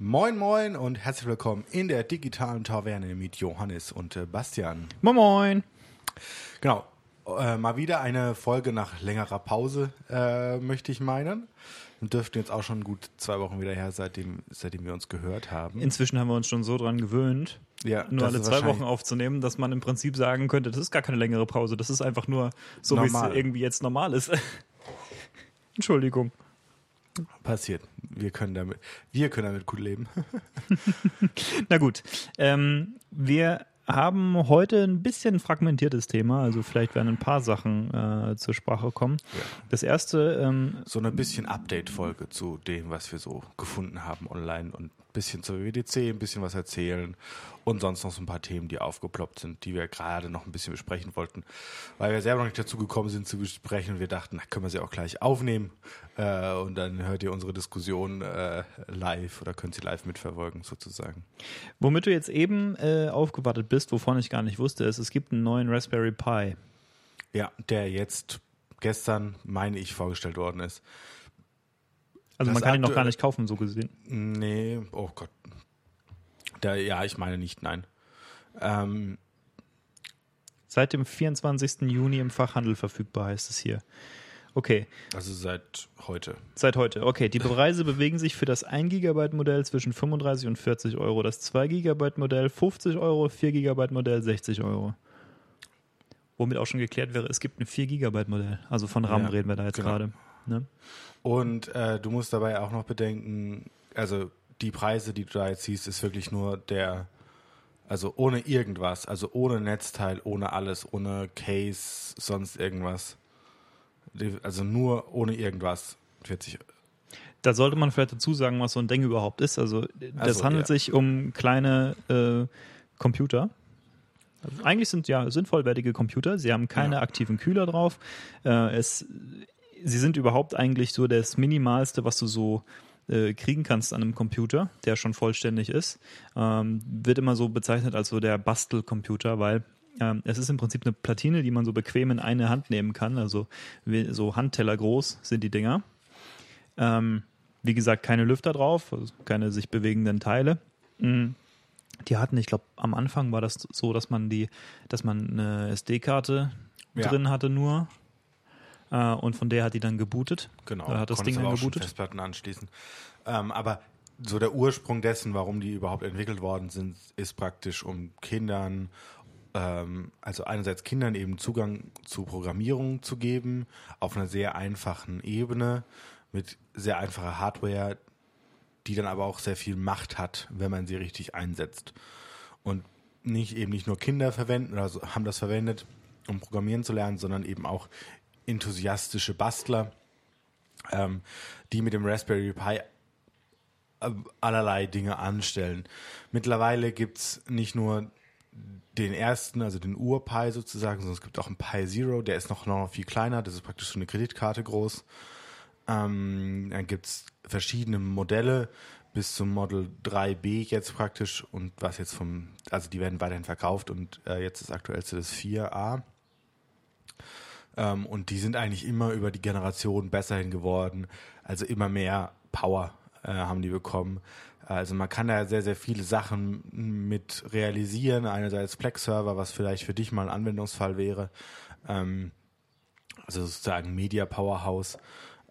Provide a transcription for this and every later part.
Moin Moin und herzlich willkommen in der digitalen Taverne mit Johannes und äh, Bastian. Moin Moin. Genau, äh, mal wieder eine Folge nach längerer Pause, äh, möchte ich meinen. Und dürften jetzt auch schon gut zwei Wochen wieder her, seitdem, seitdem wir uns gehört haben. Inzwischen haben wir uns schon so dran gewöhnt, Ja, nur alle zwei Wochen aufzunehmen, dass man im Prinzip sagen könnte, das ist gar keine längere Pause, das ist einfach nur so, wie es irgendwie jetzt normal ist. Entschuldigung. Passiert. Wir können damit, wir können damit gut leben. Na gut, ähm, wir haben heute ein bisschen ein fragmentiertes Thema, also vielleicht werden ein paar Sachen äh, zur Sprache kommen. Ja. Das erste, ähm, So eine bisschen Update-Folge zu dem, was wir so gefunden haben online und ein bisschen zur WWDC, ein bisschen was erzählen und sonst noch so ein paar Themen, die aufgeploppt sind, die wir gerade noch ein bisschen besprechen wollten, weil wir selber noch nicht dazu gekommen sind zu besprechen und wir dachten, na, können wir sie auch gleich aufnehmen äh, und dann hört ihr unsere Diskussion äh, live oder könnt sie live mitverfolgen sozusagen. womit du jetzt eben äh, aufgewartet bist, wovon ich gar nicht wusste, ist, es gibt einen neuen Raspberry Pi. Ja, der jetzt gestern, meine ich, vorgestellt worden ist. Also Das man kann ihn noch gar nicht kaufen, so gesehen. Nee, oh Gott. Da, ja, ich meine nicht, nein. Ähm, Seit dem 24. Juni im Fachhandel verfügbar heißt es hier. Okay, also seit heute. seit heute. Okay, die Preise bewegen sich für das 1 GB Modell zwischen 35 und 40 Euro, das 2 GB Modell 50 Euro, 4 GB Modell 60 Euro. Womit auch schon geklärt wäre, es gibt ein 4 GB Modell. Also von RAM Ja, reden wir da jetzt genau. gerade. Ne? Und äh, du musst dabei auch noch bedenken, also die Preise, die du da jetzt siehst, ist wirklich nur der, also ohne irgendwas, also ohne Netzteil, ohne alles, ohne Case, sonst irgendwas. Also nur ohne irgendwas. 40. Da sollte man vielleicht dazu sagen, was so ein Ding überhaupt ist. Also das Also, handelt ja. sich um kleine äh, Computer. Also eigentlich sind ja sind vollwertige Computer. Sie haben keine Ja. aktiven Kühler drauf. Äh, es, sie sind überhaupt eigentlich so das Minimalste, was du so äh, kriegen kannst an einem Computer, der schon vollständig ist. Ähm, wird immer so bezeichnet als so der Bastelcomputer, weil ähm, es ist im Prinzip eine Platine, die man so bequem in eine Hand nehmen kann. Also so Handteller groß sind die Dinger. Ähm, wie gesagt, keine Lüfter drauf, also keine sich bewegenden Teile. Mm. Die hatten, ich glaube, am Anfang war das so, dass man die, dass man eine SD-Karte Ja. drin hatte nur. Äh, und von der hat die dann gebootet. Genau. Da hat das Ding dann gebootet. Festplatten anschließen. Ähm, aber so der Ursprung dessen, warum die überhaupt entwickelt worden sind, ist praktisch um Kindern, ähm, also einerseits Kindern eben Zugang zu Programmierung zu geben, auf einer sehr einfachen Ebene, mit sehr einfacher Hardware, die dann aber auch sehr viel Macht hat, wenn man sie richtig einsetzt. Und nicht eben nicht nur Kinder verwenden oder so, haben das verwendet, um programmieren zu lernen, sondern eben auch enthusiastische Bastler, ähm, die mit dem Raspberry Pi äh, allerlei Dinge anstellen. Mittlerweile gibt's nicht nur den ersten, also den Ur-Pi sozusagen, sondern es gibt auch einen Pi Zero, der ist noch, noch viel kleiner, das ist praktisch so eine Kreditkarte groß. Ähm, dann gibt's verschiedene Modelle bis zum Model 3B jetzt praktisch und was jetzt vom, also die werden weiterhin verkauft und äh, jetzt das aktuellste das 4A. Ähm, und die sind eigentlich immer über die Generation besser hin geworden. Also immer mehr Power äh, haben die bekommen. Also man kann da sehr, sehr viele Sachen mit realisieren. Einerseits Plex-Server, was vielleicht für dich mal ein Anwendungsfall wäre. Ähm, also sozusagen Media Powerhouse.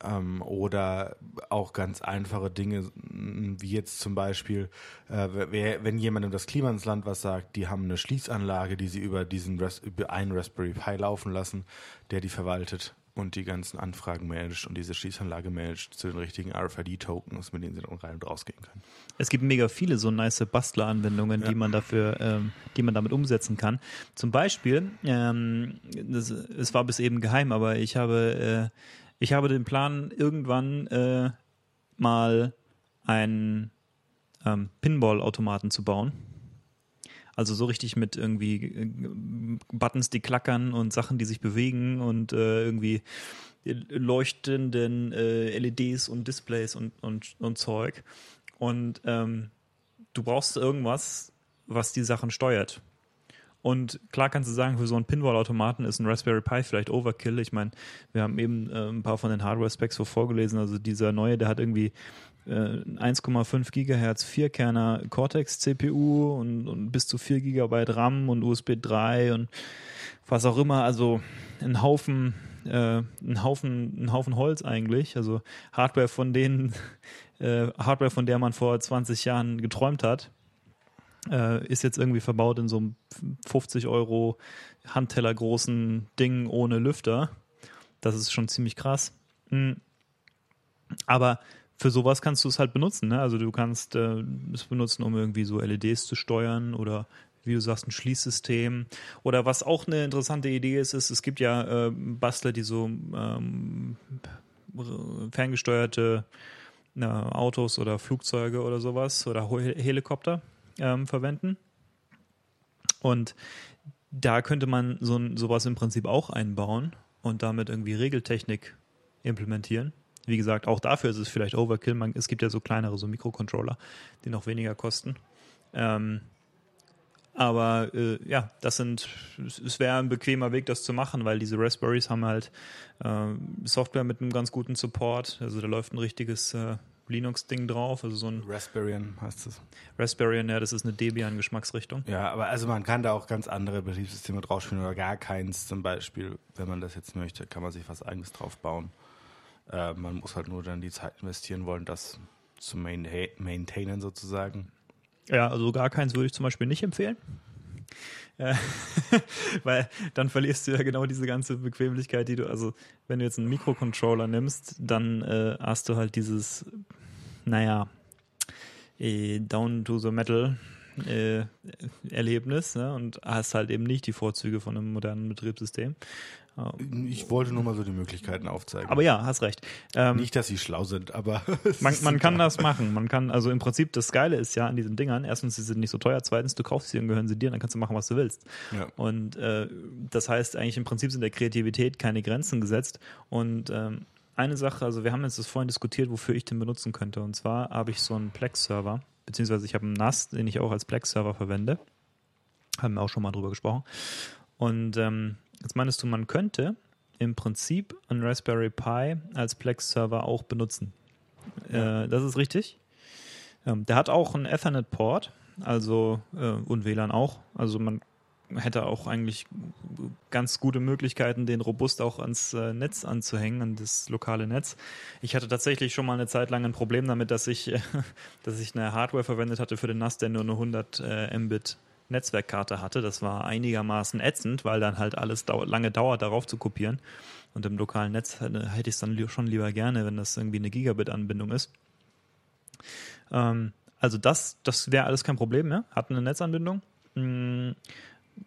Ähm, oder auch ganz einfache Dinge, wie jetzt zum Beispiel, äh, wer, wenn jemandem das Klima ins Land was sagt, die haben eine Schließanlage, die sie über diesen Ras über einen Raspberry Pi laufen lassen, der die verwaltet und die ganzen Anfragen managt und diese Schließanlage managt zu den richtigen RFID-Tokens, mit denen sie dann rein und rausgehen können. Es gibt mega viele so nice Bastler-Anwendungen, Ja. die man dafür, ähm, die man damit umsetzen kann. Zum Beispiel, ähm, das, es war bis eben geheim, aber ich habe, äh, ich habe den Plan, irgendwann äh, mal einen ähm, Pinball-Automaten zu bauen. Also so richtig mit irgendwie äh, Buttons, die klackern und Sachen, die sich bewegen und äh, irgendwie leuchtenden äh, LEDs und Displays und, und, und Zeug. Und ähm, du brauchst irgendwas, was die Sachen steuert. Und klar kannst du sagen, für so einen Pinball-Automaten ist ein Raspberry Pi vielleicht Overkill. Ich meine, wir haben eben äh, ein paar von den Hardware-Specs so vorgelesen. Also dieser neue, der hat irgendwie äh, 1,5 Gigahertz Vierkerner Cortex CPU und, und bis zu 4 Gigabyte RAM und USB 3 und was auch immer. Also ein Haufen, äh, ein Haufen, ein Haufen Holz eigentlich. Also Hardware von denen, äh, Hardware von der man vor 20 Jahren geträumt hat, äh, ist jetzt irgendwie verbaut in so einem 50 Euro Handteller großen Ding ohne Lüfter. Das ist schon ziemlich krass. Mhm. Aber für sowas kannst du es halt benutzen. Ne? Also du kannst äh, es benutzen, um irgendwie so LEDs zu steuern oder wie du sagst, ein Schließsystem. Oder was auch eine interessante Idee ist, ist, es gibt ja äh, Bastler, die so ähm, ferngesteuerte äh, Autos oder Flugzeuge oder sowas oder Helikopter ähm, verwenden. Und da könnte man so sowas im Prinzip auch einbauen und damit irgendwie Regeltechnik implementieren. Wie gesagt, auch dafür ist es vielleicht Overkill. Man, es gibt ja so kleinere, so Mikrocontroller, die noch weniger kosten. Ähm, aber äh, ja, das sind, es wäre ein bequemer Weg, das zu machen, weil diese Raspberries haben halt äh, Software mit einem ganz guten Support. Also da läuft ein richtiges äh, Linux-Ding drauf, also so ein Raspberry heißt es. Raspberry, ja, das ist eine Debian-Geschmacksrichtung. Ja, aber also man kann da auch ganz andere Betriebssysteme draufspielen oder gar keins zum Beispiel. Wenn man das jetzt möchte, kann man sich was eigenes drauf bauen. Äh, man muss halt nur dann die Zeit investieren wollen, das zu maintainen sozusagen. Ja, also gar keins würde ich zum Beispiel nicht empfehlen. Äh, weil dann verlierst du ja genau diese ganze Bequemlichkeit, die du, also wenn du jetzt einen Mikrocontroller nimmst, dann äh, hast du halt dieses, naja, eh, down to the metal äh, Erlebnis ne? und hast halt eben nicht die Vorzüge von einem modernen Betriebssystem. Ich wollte nur mal so die Möglichkeiten aufzeigen. Aber ja, hast recht. Ähm, Nicht, dass sie schlau sind, aber. man, man kann das machen. Man kann, also im Prinzip, das Geile ist ja an diesen Dingern, erstens, sie sind nicht so teuer, zweitens, du kaufst sie und gehören sie dir, dann kannst du machen, was du willst. Ja. Und äh, das heißt, eigentlich im Prinzip sind der Kreativität keine Grenzen gesetzt. Und ähm, eine Sache, also wir haben jetzt das vorhin diskutiert, wofür ich den benutzen könnte. Und zwar habe ich so einen Plex-Server, beziehungsweise ich habe einen NAS, den ich auch als Plex-Server verwende. Haben wir auch schon mal drüber gesprochen. Und ähm, Jetzt meinst du, man könnte im Prinzip einen Raspberry Pi als Plex-Server auch benutzen. Ja. Äh, das ist richtig. Ähm, der hat auch einen Ethernet-Port, also äh, und WLAN auch. Also man hätte auch eigentlich ganz gute Möglichkeiten, den robust auch ans äh, Netz anzuhängen, an das lokale Netz. Ich hatte tatsächlich schon mal eine Zeit lang ein Problem damit, dass ich, dass ich eine Hardware verwendet hatte für den NAS, der nur eine 100 äh, Mbit Netzwerkkarte hatte. Das war einigermaßen ätzend, weil dann halt alles dau lange dauert, darauf zu kopieren. Und im lokalen Netz hätte, ich es dann schon lieber gerne, wenn das irgendwie eine Gigabit-Anbindung ist. Ähm, also das, das wäre alles kein Problem mehr. Hat eine Netzanbindung. Mm,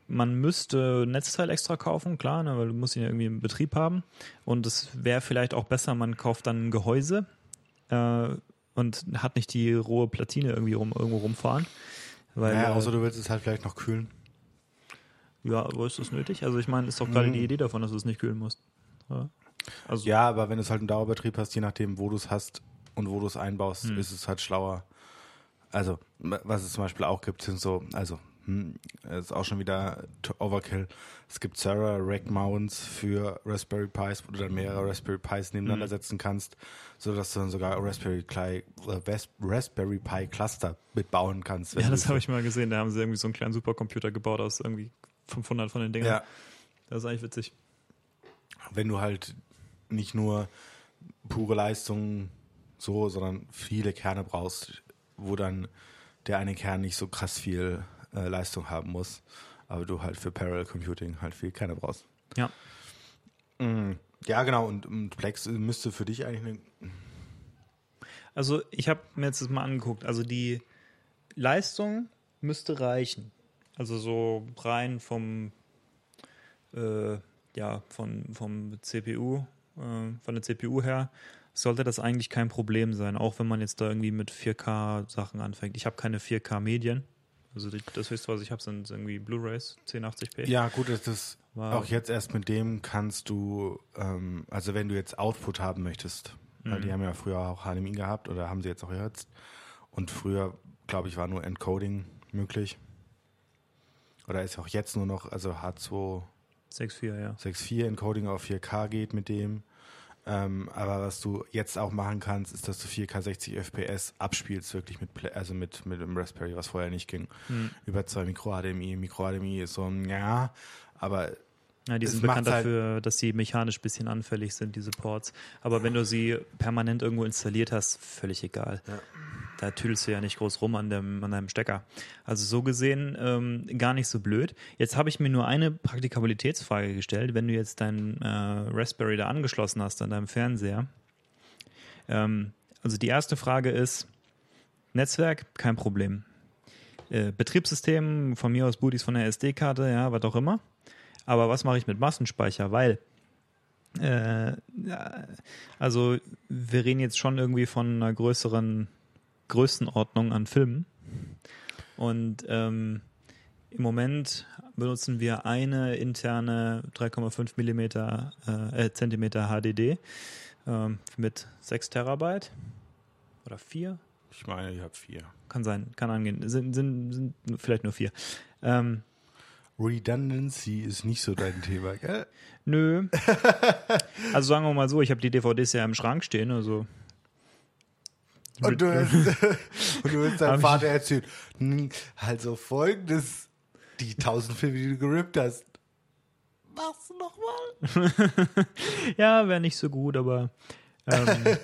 man müsste Netzteil extra kaufen, klar, ne, weil du musst ihn ja irgendwie im Betrieb haben. Und es wäre vielleicht auch besser, man kauft dann ein Gehäuse äh, und hat nicht die rohe Platine irgendwie rum, irgendwo rumfahren. Weil, ja, außer du willst es halt vielleicht noch kühlen. Ja, wo ist das nötig? Also ich meine, ist doch gerade mhm. die Idee davon, dass du es nicht kühlen musst. Ja. Also ja, aber wenn du es halt einen Dauerbetrieb hast, je nachdem, wo du es hast und wo du es einbaust, mhm. ist es halt schlauer. Also, was es zum Beispiel auch gibt, sind so, also hm, ist auch schon wieder Overkill. Es gibt Sarah Rack Mounts für Raspberry Pis, wo du dann mehrere Raspberry Pis nebeneinander mhm. setzen kannst, so dass du dann sogar Raspberry, Pi, äh, Raspberry Pi Cluster mitbauen kannst. Ja, das habe ich mal gesehen. Da haben sie irgendwie so einen kleinen Supercomputer gebaut aus irgendwie 500 von den Dingen. Ja. Das ist eigentlich witzig. Wenn du halt nicht nur pure Leistung so, sondern viele Kerne brauchst, wo dann der eine Kern nicht so krass viel äh, Leistung haben muss, aber du halt für Parallel Computing halt viel Kerne brauchst. Ja. Mhm. Ja, genau. Und, und, Plex müsste für dich eigentlich eine. Also, ich habe mir jetzt das mal angeguckt. Also, die Leistung müsste reichen. Also, so rein vom, äh, ja, von, vom CPU, äh, von der CPU her, sollte das eigentlich kein Problem sein, auch wenn man jetzt da irgendwie mit 4K-Sachen anfängt. Ich habe keine 4K-Medien, also das höchste, was ich habe, sind irgendwie Blu-rays 1080p. Ja, gut, das ist wow. auch jetzt erst mit dem kannst du, ähm, also wenn du jetzt Output haben möchtest, mhm. weil die haben ja früher auch HDMI gehabt oder haben sie jetzt auch jetzt. Und früher, glaube ich, war nur Encoding möglich. Oder ist auch jetzt nur noch, also H2 6.4, ja. 6.4 Encoding auf 4K geht mit dem. Ähm, aber was du jetzt auch machen kannst, ist, dass du 4K 60 FPS abspielst, wirklich mit, Play also mit, mit dem Raspberry, was vorher nicht ging. Hm. Über zwei Micro-HDMI. Micro-HDMI ist so ein, ja, aber Ja, die sind bekannt halt- dafür, dass sie mechanisch ein bisschen anfällig sind, diese Ports. Aber wenn du sie permanent irgendwo installiert hast, völlig egal. Ja. Da tüdelst du ja nicht groß rum an, dem, an deinem Stecker. Also so gesehen ähm, gar nicht so blöd. Jetzt habe ich mir nur eine Praktikabilitätsfrage gestellt. Wenn du jetzt dein äh, Raspberry da angeschlossen hast an deinem Fernseher. Ähm, also die erste Frage ist, Netzwerk, kein Problem. Äh, Betriebssystem, von mir aus Booties von der SD-Karte, ja, was auch immer. Aber was mache ich mit Massenspeicher? Weil, äh, also wir reden jetzt schon irgendwie von einer größeren Größenordnung an Filmen. Und ähm, im Moment benutzen wir eine interne 3,5 Millimeter äh, äh, Zentimeter HDD ähm, mit 6 Terabyte oder 4, ich meine, ich habe vier. kann sein, kann angehen, sind, sind, sind vielleicht nur 4. Ähm, Redundancy ist nicht so dein Thema, gell? Nö. Also sagen wir mal so, ich habe die DVDs ja im Schrank stehen, also. Und du hast, und du hast deinem Vater erzählt, hm, also folgendes, die tausend Filme, die du gerippt hast. Machst du nochmal? Ja, wäre nicht so gut, aber ähm,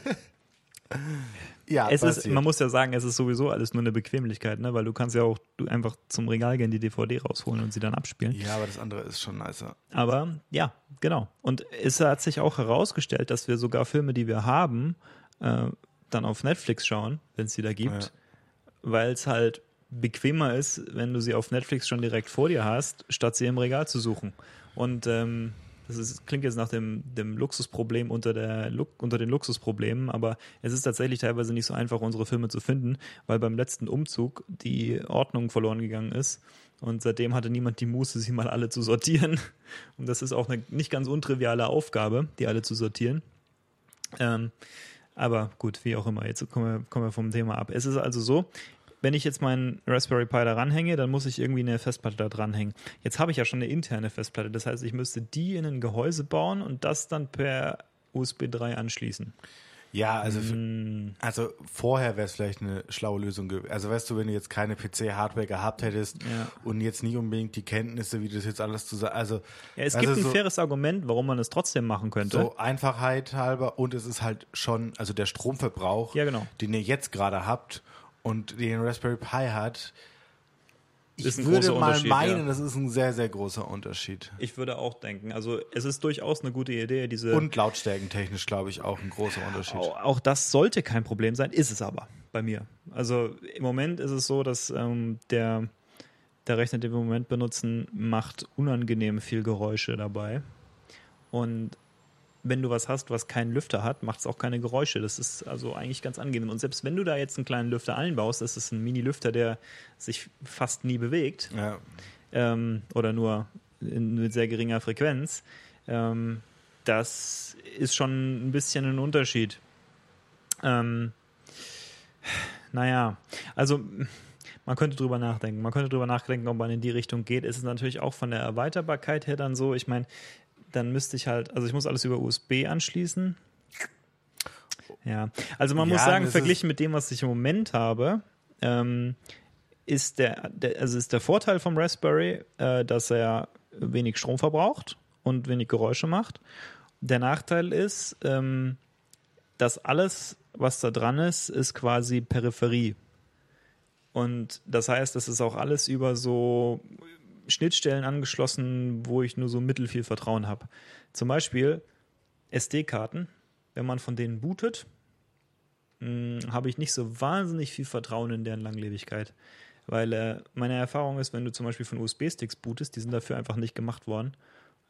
Ja, es ist, man muss ja sagen, es ist sowieso alles nur eine Bequemlichkeit, ne? Weil du kannst ja auch du einfach zum Regal gehen, die DVD rausholen und sie dann abspielen. ja, aber das andere ist schon nicer. Aber ja, genau. Und es hat sich auch herausgestellt, dass wir sogar Filme, die wir haben, äh, dann auf Netflix schauen, wenn es sie da gibt, Ja. weil es halt bequemer ist, wenn du sie auf Netflix schon direkt vor dir hast, statt sie im Regal zu suchen. Und ähm, das ist, klingt jetzt nach dem, dem Luxusproblem unter, der, unter den Luxusproblemen, aber es ist tatsächlich teilweise nicht so einfach, unsere Filme zu finden, weil beim letzten Umzug die Ordnung verloren gegangen ist. Und seitdem hatte niemand die Muße, sie mal alle zu sortieren. Und das ist auch eine nicht ganz untriviale Aufgabe, die alle zu sortieren. Ähm, aber gut, wie auch immer, jetzt kommen wir, kommen wir vom Thema ab. Es ist also so, wenn ich jetzt meinen Raspberry Pi da ranhänge, dann muss ich irgendwie eine Festplatte da dranhängen. Jetzt habe ich ja schon eine interne Festplatte, das heißt, ich müsste die in ein Gehäuse bauen und das dann per USB 3 anschließen. Ja, also, Hm, also vorher wäre es vielleicht eine schlaue Lösung gewesen. Also weißt du, wenn du jetzt keine PC-Hardware gehabt hättest Ja. und jetzt nicht unbedingt die Kenntnisse, wie das jetzt alles zusammen, also ja, es also gibt ein so, faires Argument, warum man es trotzdem machen könnte. so Einfachheit halber und es ist halt schon, also der Stromverbrauch, Ja, genau. den ihr jetzt gerade habt und den Raspberry Pi hat, ich würde mal meinen, ja. das ist ein sehr, sehr großer Unterschied. Ich würde auch denken, also es ist durchaus eine gute Idee, diese Und lautstärkentechnisch, glaube ich, auch ein großer Unterschied. Auch, auch das sollte kein Problem sein, ist es aber bei mir. Also im Moment ist es so, dass ähm, der, der Rechner, den wir im Moment benutzen, macht unangenehm viel Geräusche dabei. Und wenn du was hast, was keinen Lüfter hat, macht es auch keine Geräusche. Das ist also eigentlich ganz angenehm. Und selbst wenn du da jetzt einen kleinen Lüfter einbaust, das ist ein Mini-Lüfter, der sich fast nie bewegt, Ja. ähm, oder nur in, mit sehr geringer Frequenz, ähm, das ist schon ein bisschen ein Unterschied. Ähm, naja, also man könnte drüber nachdenken. Man könnte drüber nachdenken, ob man in die Richtung geht. Es ist natürlich auch von der Erweiterbarkeit her dann so, ich meine, dann müsste ich halt, also ich muss alles über USB anschließen. Ja, also man muss Ja, sagen, das verglichen mit dem, was ich im Moment habe, ähm, ist der, der, also ist der Vorteil vom Raspberry, äh, dass er wenig Strom verbraucht und wenig Geräusche macht. Der Nachteil ist, ähm, dass alles, was da dran ist, ist quasi Peripherie. Und das heißt, das ist auch alles über so Schnittstellen angeschlossen, wo ich nur so mittelfiel Vertrauen habe. Zum Beispiel SD-Karten, wenn man von denen bootet, mh, habe ich nicht so wahnsinnig viel Vertrauen in deren Langlebigkeit. Weil äh, meine Erfahrung ist, wenn du zum Beispiel von USB-Sticks bootest, die sind dafür einfach nicht gemacht worden.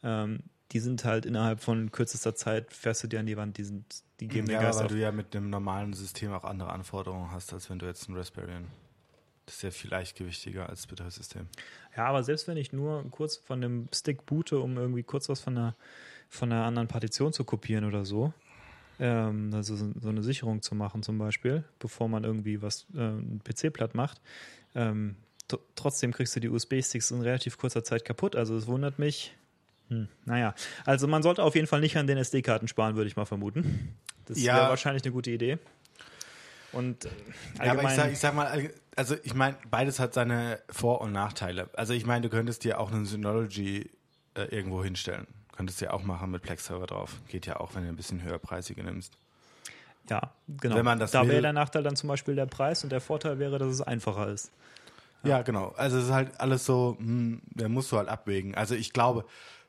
Ähm, die sind halt innerhalb von kürzester Zeit, fährst du dir an die Wand, die, sind, die geben Ja, den Geist weil auf. du ja mit einem normalen System auch andere Anforderungen hast, als wenn du jetzt ein Raspberry. Das ist ja viel leichtgewichtiger als Betriebssystem. Ja, aber selbst wenn ich nur kurz von dem Stick boote, um irgendwie kurz was von einer, von einer anderen Partition zu kopieren oder so, ähm, also so eine Sicherung zu machen zum Beispiel, bevor man irgendwie was, äh, PC platt macht, ähm, tr- trotzdem kriegst du die USB-Sticks in relativ kurzer Zeit kaputt. Also es wundert mich Hm, naja, also man sollte auf jeden Fall nicht an den SD-Karten sparen, würde ich mal vermuten. Das Ja. wäre wahrscheinlich eine gute Idee. Und äh, Ja, aber ich sag, ich sag mal, also ich meine, beides hat seine Vor- und Nachteile. Also ich meine, du könntest dir auch einen Synology äh, irgendwo hinstellen. Könntest du ja auch machen mit Plex-Server drauf. Geht ja auch, wenn du ein bisschen höherpreisige nimmst. ja, genau. wenn man das da wäre der Nachteil dann zum Beispiel der Preis und der Vorteil wäre, dass es einfacher ist. Ja, genau. Also es ist halt alles so, hm, da musst du halt abwägen. Also ich glaube,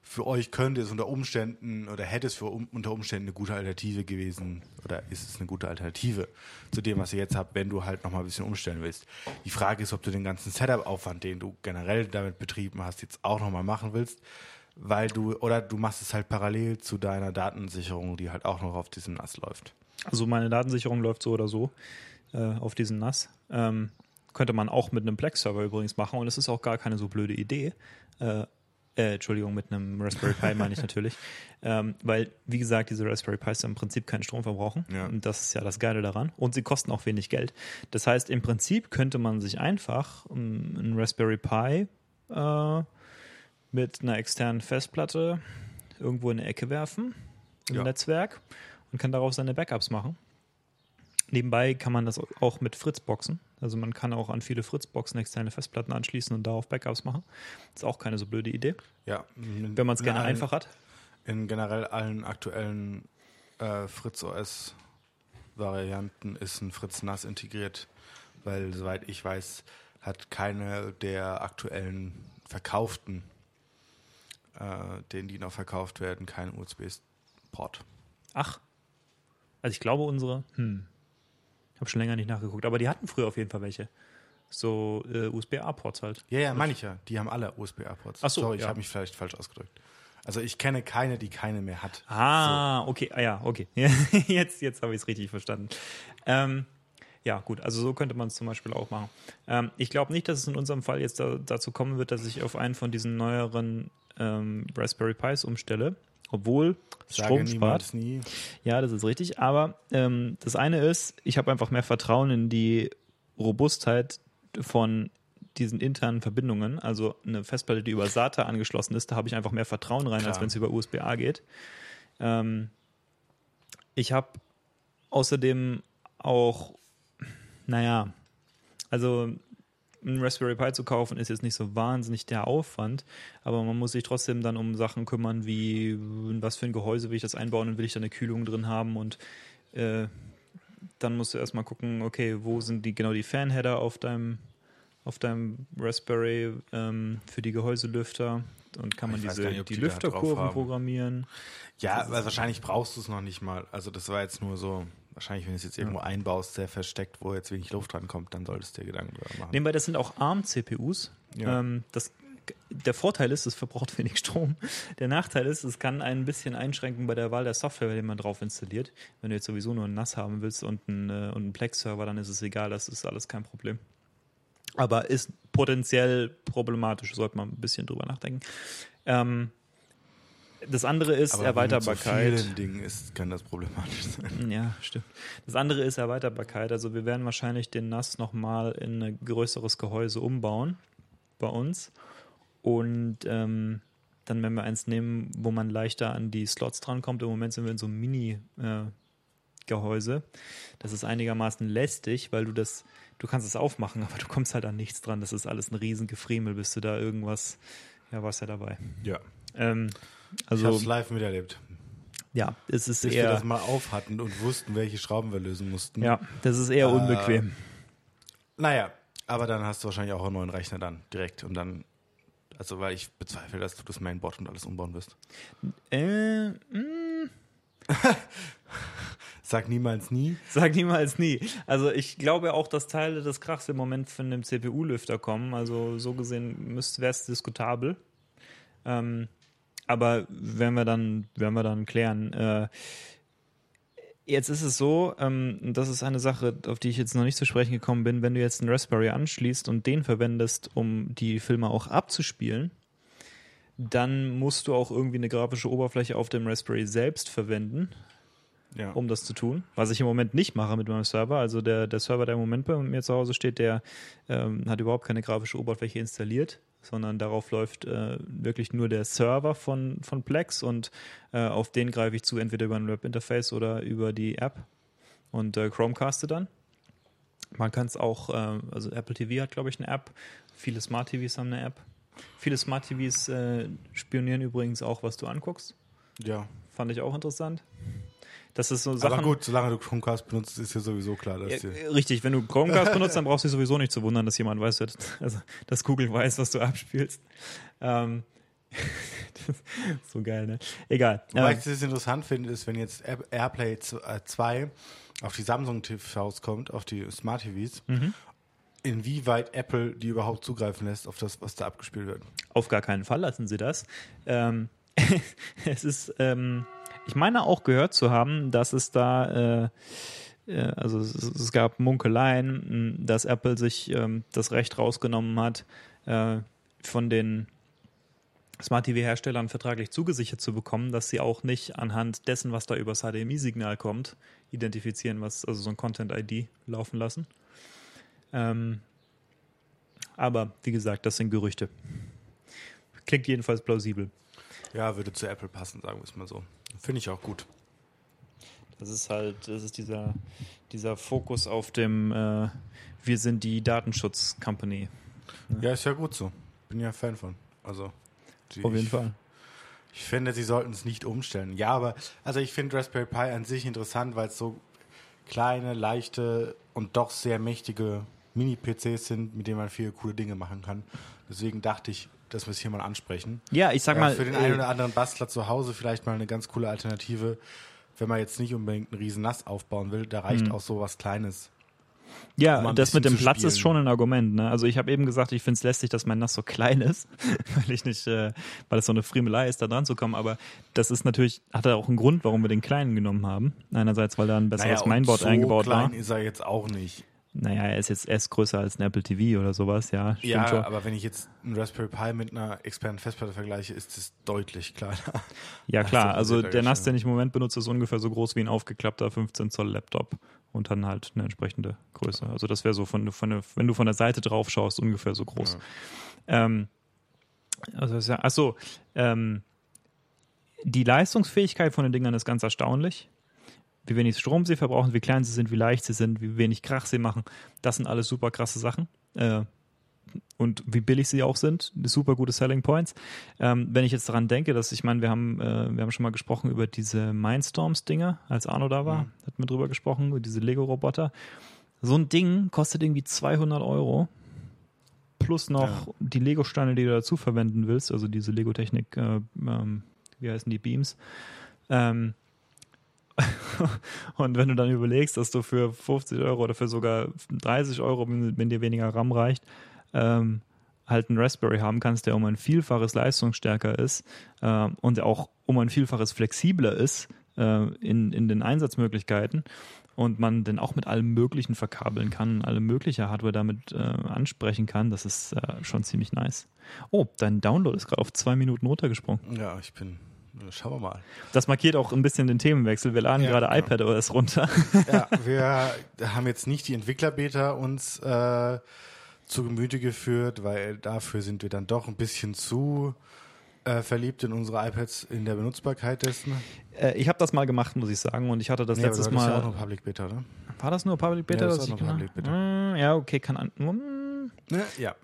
für euch könnte es unter Umständen oder hätte es für unter Umständen eine gute Alternative gewesen oder ist es eine gute Alternative zu dem, was ihr jetzt habt, wenn du halt nochmal ein bisschen umstellen willst. Die Frage ist, ob du den ganzen Setup-Aufwand, den du generell damit betrieben hast, jetzt auch nochmal machen willst, weil du, oder du machst es halt parallel zu deiner Datensicherung, die halt auch noch auf diesem NAS läuft. Also meine Datensicherung läuft so oder so äh, auf diesen NAS. Ähm, könnte man auch mit einem Plex-Server übrigens machen und es ist auch gar keine so blöde Idee. Äh, äh, Entschuldigung, mit einem Raspberry Pi meine ich natürlich. Ähm, weil, wie gesagt, diese Raspberry Pis im Prinzip keinen Strom verbrauchen. Ja. Und das ist ja das Geile daran. Und sie kosten auch wenig Geld. Das heißt, im Prinzip könnte man sich einfach ähm, einen Raspberry Pi äh, mit einer externen Festplatte irgendwo in eine Ecke werfen, im Ja. Netzwerk, und kann darauf seine Backups machen. Nebenbei kann man das auch mit Fritzboxen. Also man kann auch an viele Fritzboxen externe Festplatten anschließen und darauf Backups machen. Ist auch keine so blöde Idee, Ja. wenn man es gerne einfach hat. In generell allen aktuellen äh, Fritz OS Varianten ist ein Fritz NAS integriert, weil soweit ich weiß, hat keine der aktuellen verkauften, äh, denen die noch verkauft werden, keinen USB-Port. Ach. Also ich glaube unsere, hm, habe schon länger nicht nachgeguckt, aber die hatten früher auf jeden Fall welche. So äh, USB-A-Ports halt. Ja, ja, meine ich ja. Die haben alle USB-A-Ports. Ach so, Sorry, ich ja. habe mich vielleicht falsch ausgedrückt. Also ich kenne keine, die keine mehr hat. Ah, okay, ah, ja, okay. jetzt jetzt habe ich es richtig verstanden. Ähm, ja, gut, also so könnte man es zum Beispiel auch machen. Ähm, ich glaube nicht, dass es in unserem Fall jetzt da, dazu kommen wird, dass ich auf einen von diesen neueren ähm, Raspberry Pis umstelle, obwohl es Sage Strom spart. nie. Ja, das ist richtig. Aber ähm, das eine ist, ich habe einfach mehr Vertrauen in die Robustheit von diesen internen Verbindungen. Also eine Festplatte, die über SATA angeschlossen ist, da habe ich einfach mehr Vertrauen rein, als Klar. wenn es über USB-A geht. Ähm, ich habe außerdem auch, naja, also ein Raspberry Pi zu kaufen ist jetzt nicht so wahnsinnig der Aufwand, aber man muss sich trotzdem dann um Sachen kümmern, wie in was für ein Gehäuse will ich das einbauen und will ich da eine Kühlung drin haben und äh, dann musst du erstmal gucken, okay, wo sind die genau die Fanheader auf deinem auf deinem Raspberry ähm, für die Gehäuselüfter und kann man diese nicht, die die Lüfterkurven programmieren. Ja, weil wahrscheinlich brauchst du es noch nicht mal. Also das war jetzt nur so, wahrscheinlich, wenn du es jetzt irgendwo einbaust, sehr versteckt, wo jetzt wenig Luft rankommt, dann solltest du dir Gedanken drüber machen. Nebenbei, das sind auch ARM-CPUs. Ja. Ähm, das, der Vorteil ist, es verbraucht wenig Strom. Der Nachteil ist, es kann ein bisschen einschränken bei der Wahl der Software, die man drauf installiert. Wenn du jetzt sowieso nur ein NAS haben willst und einen, äh, und einen Plex-Server, dann ist es egal, das ist alles kein Problem. Aber ist potenziell problematisch, sollte man ein bisschen drüber nachdenken. Ähm, das andere ist Aber Erweiterbarkeit. So vielen Dingen ist, kann das problematisch sein. Ja, stimmt. Das andere ist Erweiterbarkeit. Also wir werden wahrscheinlich den NAS nochmal in ein größeres Gehäuse umbauen bei uns. Und ähm, dann werden wir eins nehmen, wo man leichter an die Slots drankommt. Im Moment sind wir in so einem Mini-Gehäuse. das ist einigermaßen lästig, weil du das, du kannst es aufmachen, aber du kommst halt an nichts dran. Das ist alles ein riesen Gefriemel, bis du da irgendwas, ja, warst ja dabei. Ja. Ähm, Ich habe also, es live miterlebt. ja, es ist Bis wir eher, das mal auf hatten und wussten, welche Schrauben wir lösen mussten. ja, das ist eher Äh, unbequem. Naja, aber dann hast du wahrscheinlich auch einen neuen Rechner dann direkt und dann, also weil ich bezweifle, dass du das Mainboard und alles umbauen wirst. Äh, mh, Sag niemals nie. sag niemals nie. Also ich glaube auch, dass Teile des Krachs im Moment von dem CPU-Lüfter kommen. Also so gesehen wäre es diskutabel. Ähm, aber werden wir dann, werden wir dann klären. Äh, jetzt ist es so, ähm, das ist eine Sache, auf die ich jetzt noch nicht zu sprechen gekommen bin, wenn du jetzt einen Raspberry anschließt und den verwendest, um die Filme auch abzuspielen, dann musst du auch irgendwie eine grafische Oberfläche auf dem Raspberry selbst verwenden Ja. um das zu tun. Was ich im Moment nicht mache mit meinem Server. Also der, der Server, der im Moment bei mir zu Hause steht, der ähm, hat überhaupt keine grafische Oberfläche installiert. Sondern darauf läuft äh, wirklich nur der Server von, von Plex und äh, auf den greife ich zu, entweder über ein Webinterface oder über die App und äh, Chromecaste dann. Man kann es auch, äh, also Apple TV hat, glaube ich, eine App. Viele Smart TVs haben eine App. Viele Smart TVs äh, spionieren übrigens auch, was du anguckst. Ja. Fand ich auch interessant. Das ist so Sachen. Aber gut, solange du Chromecast benutzt, ist ja sowieso klar, dass Ja, richtig, wenn du Chromecast benutzt, dann brauchst du dich sowieso nicht zu wundern, dass jemand weiß, also, dass Google weiß, was du abspielst. Ähm, so geil, ne? Egal. Wobei Ähm, ich das interessant finde, ist, wenn jetzt Air- Airplay 2 auf die Samsung TVs kommt, auf die Smart TVs, Mhm. inwieweit Apple die überhaupt zugreifen lässt auf das, was da abgespielt wird. Auf gar keinen Fall lassen sie das. Ähm, es ist, ähm, ich meine auch gehört zu haben, dass es da, äh, äh, also es, es gab Munkeleien, dass Apple sich ähm, das Recht rausgenommen hat, äh, von den Smart TV-Herstellern vertraglich zugesichert zu bekommen, dass sie auch nicht anhand dessen, was da übers HDMI-Signal kommt, identifizieren, was, also so ein Content-ID laufen lassen. Ähm, aber wie gesagt, das sind Gerüchte. Klingt jedenfalls plausibel. Ja, würde zu Apple passen, sagen wir es mal so. Finde ich auch gut. Das ist halt, das ist dieser, dieser Fokus auf dem, äh, wir sind die Datenschutz-Company. Ja, ist ja gut so. Bin ja Fan von. Also, die, Auf jeden ich, Fall. Ich finde, sie sollten es nicht umstellen. Ja, aber also ich finde Raspberry Pi an sich interessant, weil es so kleine, leichte und doch sehr mächtige Mini-PCs sind, mit denen man viele coole Dinge machen kann. Deswegen dachte ich, dass wir es hier mal ansprechen. Ja, ich sag Ja, mal, für den äh, einen oder anderen Bastler zu Hause vielleicht mal eine ganz coole Alternative, wenn man jetzt nicht unbedingt einen riesen Nass aufbauen will. Da reicht Mhm. auch so was Kleines. Ja, um das mit dem Platz ist spielen. schon ein Argument. Ne? Also ich habe eben gesagt, ich finde es lästig, dass mein NAS so klein ist, weil ich nicht, äh, weil es so eine Friemelei ist, da dran zu kommen. Aber das ist natürlich, hat er auch einen Grund, warum wir den kleinen genommen haben. Einerseits, weil da ein besseres und Mainboard so eingebaut klein war. ist er jetzt auch nicht. Naja, er ist jetzt erst größer als ein Apple TV oder sowas, ja. Stimmt Ja, schon. aber wenn ich jetzt einen Raspberry Pi mit einer externen Festplatte vergleiche, ist es deutlich kleiner. Ja, Ach, klar. so Also er der NAS, den ich im Moment benutze, ist ungefähr so groß wie ein aufgeklappter 15 Zoll Laptop und dann halt eine entsprechende Größe. Also das wäre so von, von der, wenn du von der Seite drauf schaust, ungefähr so groß. Ähm, also ja, achso, ähm, die Leistungsfähigkeit von den Dingern ist ganz erstaunlich. Wie wenig Strom sie verbrauchen, wie klein sie sind, wie leicht sie sind, wie wenig Krach sie machen. Das sind alles super krasse Sachen. Äh, und wie billig sie auch sind, super gute Selling Points. Ähm, wenn ich jetzt daran denke, dass ich meine, wir haben, äh, wir haben schon mal gesprochen über diese Mindstorms-Dinger, als Arno da war, Mhm. hat mir drüber gesprochen, über diese Lego-Roboter. So ein Ding kostet irgendwie 200 Euro plus noch Ja. die Lego-Steine, die du dazu verwenden willst, also diese Lego-Technik, äh, ähm, wie heißen die Beams. Ähm, und wenn du dann überlegst, dass du für 50 Euro oder für sogar 30 Euro, wenn, dir weniger RAM reicht, ähm, halt einen Raspberry haben kannst, der um ein Vielfaches leistungsstärker ist ähm, und der auch um ein Vielfaches flexibler ist äh, in, in den Einsatzmöglichkeiten und man den auch mit allem Möglichen verkabeln kann, alle mögliche Hardware damit äh, ansprechen kann, das ist äh, schon ziemlich nice. Oh, dein Download ist gerade auf zwei Minuten runtergesprungen. Ja, ich bin. Schauen wir mal. Das markiert auch ein bisschen den Themenwechsel. Wir laden Ja, gerade genau. iPad OS runter. Ja, wir haben jetzt nicht die Entwicklerbeta uns äh, zu Gemüte geführt, weil dafür sind wir dann doch ein bisschen zu äh, verliebt in unsere iPads in der Benutzbarkeit dessen. Äh, ich habe das mal gemacht, muss ich sagen, und ich hatte das Nee, aber letztes du hattest Mal. ja auch noch Public Beta, oder? war das nur Public Beta? Ja, das war nur Public Beta. Mm, Ja, okay, kann an. Mm, Ja.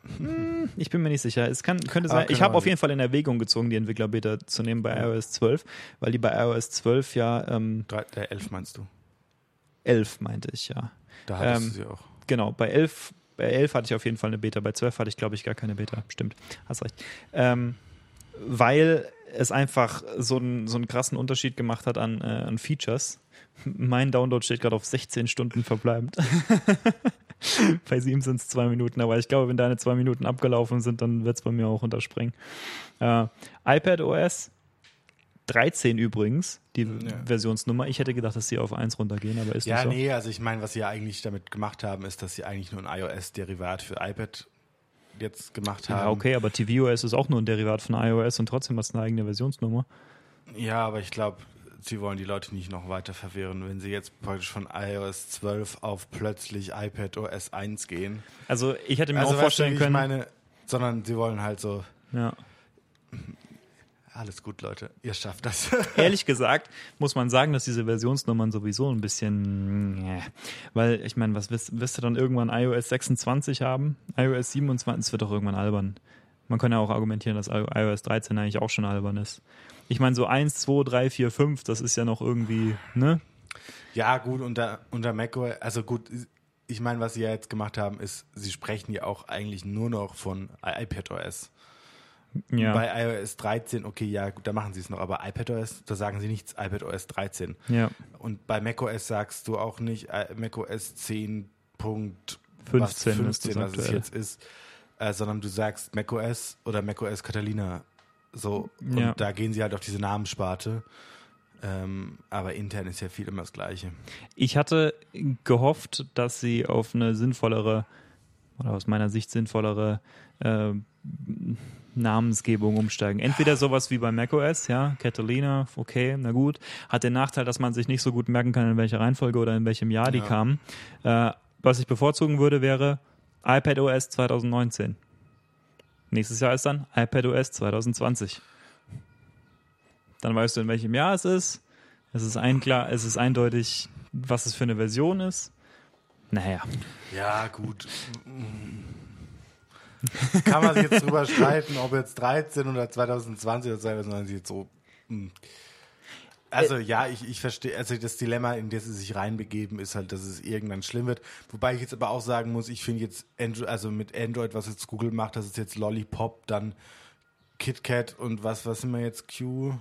Ich bin mir nicht sicher. Es kann, könnte sein. Ich können habe auf jeden Fall in Erwägung gezogen, die Entwicklerbeta zu nehmen bei Ja. iOS 12, weil die bei iOS 12 ja ähm, Drei, der 11 meinst du? 11 meinte ich ja. Da hattest Ähm, du sie auch. Genau, bei 11, bei 11 hatte ich auf jeden Fall eine Beta, bei 12 hatte ich glaube ich gar keine Beta. Stimmt, hast recht. Ähm, weil es einfach so einen, so einen krassen Unterschied gemacht hat an, äh, an Features. Mein Download steht gerade auf 16 Stunden verbleibend. bei 7 sind es zwei Minuten, aber ich glaube, wenn deine zwei Minuten abgelaufen sind, dann wird es bei mir auch unterspringen. Äh, iPad OS 13 übrigens, die Ja. Versionsnummer. Ich hätte gedacht, dass sie auf 1 runtergehen, aber ist Ja, nicht so. nee, also ich meine, was sie ja eigentlich damit gemacht haben, ist, dass sie eigentlich nur ein iOS-Derivat für iPad jetzt gemacht haben. Ja, okay, aber tvOS ist auch nur ein Derivat von iOS und trotzdem hat es eine eigene Versionsnummer. Ja, aber ich glaube, sie wollen die Leute nicht noch weiter verwirren, wenn sie jetzt praktisch von iOS 12 auf plötzlich iPad OS 1 gehen. Also ich hätte mir Also auch vorstellen können. Meine, sondern sie wollen halt so, Ja. alles gut, Leute, ihr schafft das. Ehrlich gesagt muss man sagen, dass diese Versionsnummern sowieso ein bisschen, weil ich meine, was wirst, wirst du dann irgendwann iOS 26 haben? iOS 27 das wird doch irgendwann albern. Man kann ja auch argumentieren, dass iOS 13 eigentlich auch schon albern ist. Ich meine, so 1, 2, 3, 4, 5, das ist ja noch irgendwie, ne? ja, gut, unter, unter macOS, also gut, ich meine, was sie ja jetzt gemacht haben, ist, sie sprechen ja auch eigentlich nur noch von iPadOS. Ja. Bei iOS 13, okay, ja, gut, da machen sie es noch, aber iPadOS, da sagen sie nichts, iPadOS 13. ja. Und bei macOS sagst du auch nicht macOS 10. Punkt, 15 was, ist das 15 was es aktuell. jetzt ist, äh, sondern du sagst macOS oder macOS Catalina. So, und Ja. da gehen sie halt auf diese Namenssparte. Ähm, aber intern ist ja viel immer das Gleiche. Ich hatte gehofft, dass sie auf eine sinnvollere oder aus meiner Sicht sinnvollere äh, Namensgebung umsteigen. Entweder sowas wie bei macOS, ja, Catalina, okay, na gut. Hat den Nachteil, dass man sich nicht so gut merken kann, in welcher Reihenfolge oder in welchem Jahr die Ja. kamen. Äh, was ich bevorzugen würde, wäre iPadOS 2019. Nächstes Jahr ist dann iPadOS 2020. Dann weißt du, in welchem Jahr es ist. Es ist, ein, klar, es ist eindeutig, was es für eine Version ist. Naja. Ja, gut. Kann man sich jetzt drüber streiten, ob jetzt 13 oder 2020 oder 2020 jetzt so. Also ja, ich, ich verstehe, also das Dilemma, in das sie sich reinbegeben, ist halt, dass es irgendwann schlimm wird. Wobei ich jetzt aber auch sagen muss, ich finde jetzt, Android, also mit Android, was jetzt Google macht, das ist jetzt Lollipop, dann KitKat und was, was sind wir jetzt, Q?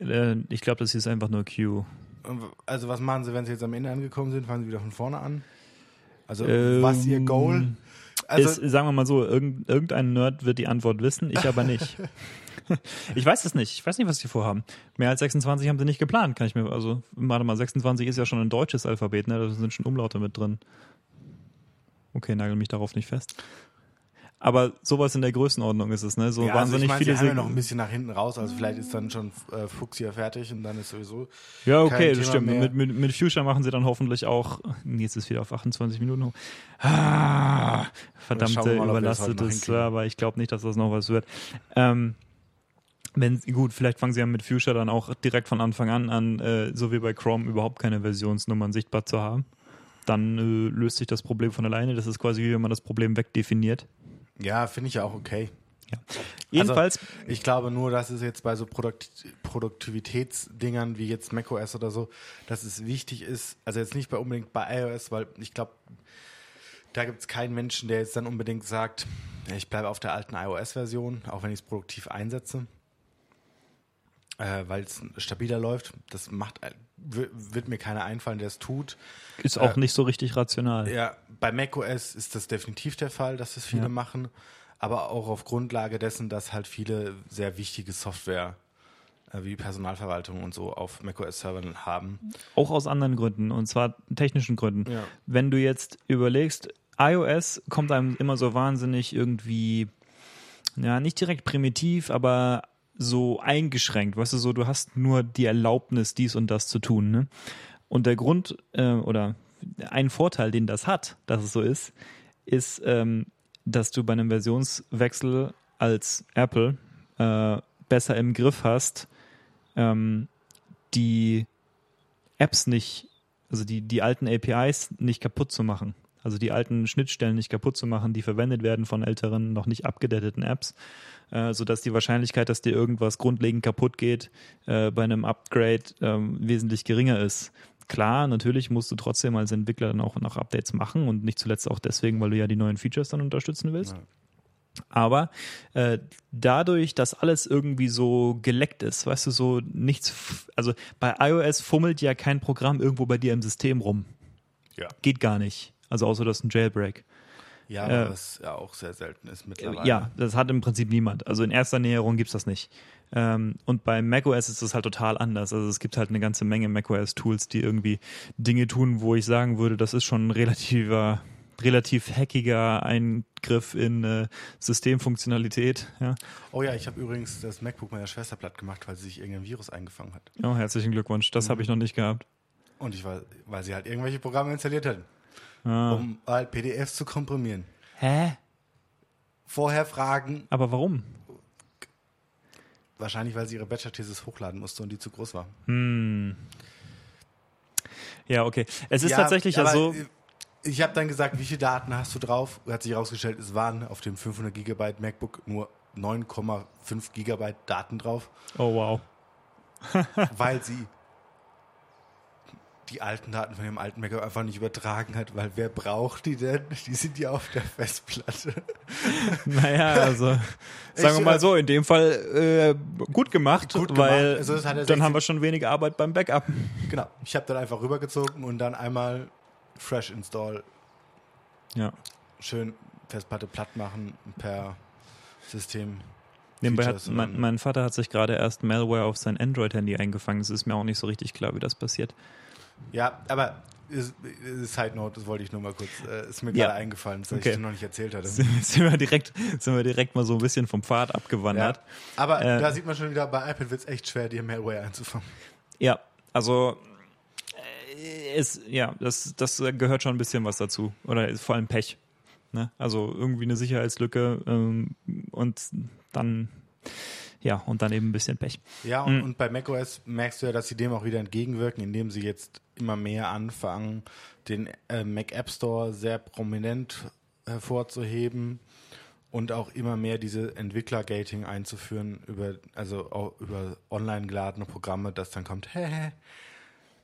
Äh, ich glaube, das hier ist einfach nur Q. Also was machen sie, wenn sie jetzt am Ende angekommen sind? Fangen sie wieder von vorne an? Also Ähm, was ist ihr Goal? Also ist, sagen wir mal so, irgend, irgendein Nerd wird die Antwort wissen, ich aber nicht. ich weiß es nicht. Ich weiß nicht, was die vorhaben. Mehr als 26 haben sie nicht geplant, kann ich mir. Also, warte mal, 26 ist ja schon ein deutsches Alphabet, ne? Da sind schon Umlaute mit drin. Okay, nagel mich darauf nicht fest. Aber sowas in der Größenordnung ist es, ne? So ja, also wahnsinnig ich meine, viele sie ja noch ein bisschen nach hinten raus, also vielleicht ist dann schon äh, Fuchs hier fertig und dann ist sowieso. Ja, okay, das Thema stimmt. mehr. Mit, mit, mit Future machen sie dann hoffentlich auch. Jetzt ist wieder auf 28 Minuten hoch. Ah, verdammte mal, ob wir das heute überlastete noch hinkriegen. Server. Ich glaube nicht, dass das noch was wird. Ähm, wenn, gut, vielleicht fangen sie ja mit Future dann auch direkt von Anfang an an, äh, so wie bei Chrome, überhaupt keine Versionsnummern sichtbar zu haben. Dann äh, löst sich das Problem von alleine. Das ist quasi wie wenn man das Problem wegdefiniert. Ja, finde ich ja auch okay. Jedenfalls, Ich glaube nur, dass es jetzt bei so Produkt Produktivitätsdingern wie jetzt macOS oder so, dass es wichtig ist, also jetzt nicht bei unbedingt bei iOS, weil ich glaube, da gibt es keinen Menschen, der jetzt dann unbedingt sagt, ja, ich bleibe auf der alten iOS-Version, auch wenn ich es produktiv einsetze, äh, weil es stabiler läuft. Das macht, w- wird mir keiner einfallen, der es tut. ist auch äh, nicht so richtig rational. Ja, bei macOS ist das definitiv der Fall, dass es viele Ja. machen, aber auch auf Grundlage dessen, dass halt viele sehr wichtige Software äh, wie Personalverwaltung und so auf macOS-Servern haben. Auch aus anderen Gründen, und zwar technischen Gründen. Ja. Wenn du jetzt überlegst, iOS kommt einem immer so wahnsinnig irgendwie, ja, nicht direkt primitiv, aber so eingeschränkt. Weißt du, so, du hast nur die Erlaubnis, dies und das zu tun. Ne? Und der Grund äh, oder ein Vorteil, den das hat, dass es so ist, ist, ähm, dass du bei einem Versionswechsel als Apple äh, besser im Griff hast, ähm, die Apps nicht, also die, die alten APIs nicht kaputt zu machen. Also die alten Schnittstellen nicht kaputt zu machen, die verwendet werden von älteren, noch nicht abgedateten Apps, äh, sodass die Wahrscheinlichkeit, dass dir irgendwas grundlegend kaputt geht, äh, bei einem Upgrade ähm, wesentlich geringer ist. Klar, natürlich musst du trotzdem als Entwickler dann auch noch Updates machen und nicht zuletzt auch deswegen, weil du ja die neuen Features dann unterstützen willst. Ja. Aber äh, dadurch, dass alles irgendwie so geleckt ist, weißt du, so nichts, also bei iOS fummelt ja kein Programm irgendwo bei dir im System rum. Ja. Geht gar nicht. Also außer das ist ein Jailbreak. Ja, Äh, was ja auch sehr selten ist mittlerweile. Ja, das hat im Prinzip niemand. Also in erster Näherung gibt's das nicht. Ähm, und bei macOS ist das halt total anders. Also es gibt halt eine ganze Menge macOS-Tools, die irgendwie Dinge tun, wo ich sagen würde, das ist schon ein relativer, relativ hackiger Eingriff in äh, Systemfunktionalität. Ja. Oh ja, ich habe übrigens das MacBook meiner Schwester platt gemacht, weil sie sich irgendein Virus eingefangen hat. Oh, herzlichen Glückwunsch. Das habe ich noch nicht gehabt. Und ich war, weil sie halt irgendwelche Programme installiert hat, Ah. um halt PDFs zu komprimieren. Hä? vorher fragen. Aber warum? Wahrscheinlich, weil sie ihre Bachelor-Thesis hochladen musste und die zu groß war. Ja, okay. Es ist tatsächlich ja so. Ich habe dann gesagt, wie viele Daten hast du drauf? Hat sich herausgestellt, es waren auf dem 500 Gigabyte MacBook nur 9,5 Gigabyte Daten drauf, Oh, wow. weil sie die alten Daten von dem alten MacBook einfach nicht übertragen hat, weil wer braucht die denn? Die sind ja auf der Festplatte. Naja, also sagen wir Ich, mal äh, so, in dem Fall äh, gut gemacht, Gut gemacht. weil Also hat er dann 16 haben wir schon wenig Arbeit beim Backup. Genau. Ich habe dann einfach rübergezogen und dann einmal Fresh Install, Ja. schön Festplatte platt machen per System. Nebenbei hat, mein, mein Vater hat sich gerade erst Malware auf sein Android-Handy eingefangen. Es ist mir auch nicht so richtig klar, wie das passiert. Ja, aber Side Note, das wollte ich nur mal kurz, äh, ist mir Ja. gerade eingefallen, dass Okay. ich dir noch nicht erzählt hatte. sind wir direkt, sind wir direkt mal so ein bisschen vom Pfad abgewandert. Ja. Aber Äh, da sieht man schon wieder, bei iPad wird es echt schwer, dir Malware einzufangen. Ja, also äh, es, ja, das, das gehört schon ein bisschen was dazu. Oder ist vor allem Pech. Ne? Also irgendwie eine Sicherheitslücke ähm, und dann ja, und dann eben ein bisschen Pech. Ja, Mhm. und, und bei macOS merkst du ja, dass sie dem auch wieder entgegenwirken, indem sie jetzt immer mehr anfangen, den äh, Mac App Store sehr prominent hervorzuheben und auch immer mehr diese Entwickler-Gating einzuführen über, also auch über online geladene Programme, dass dann kommt, hä, hä,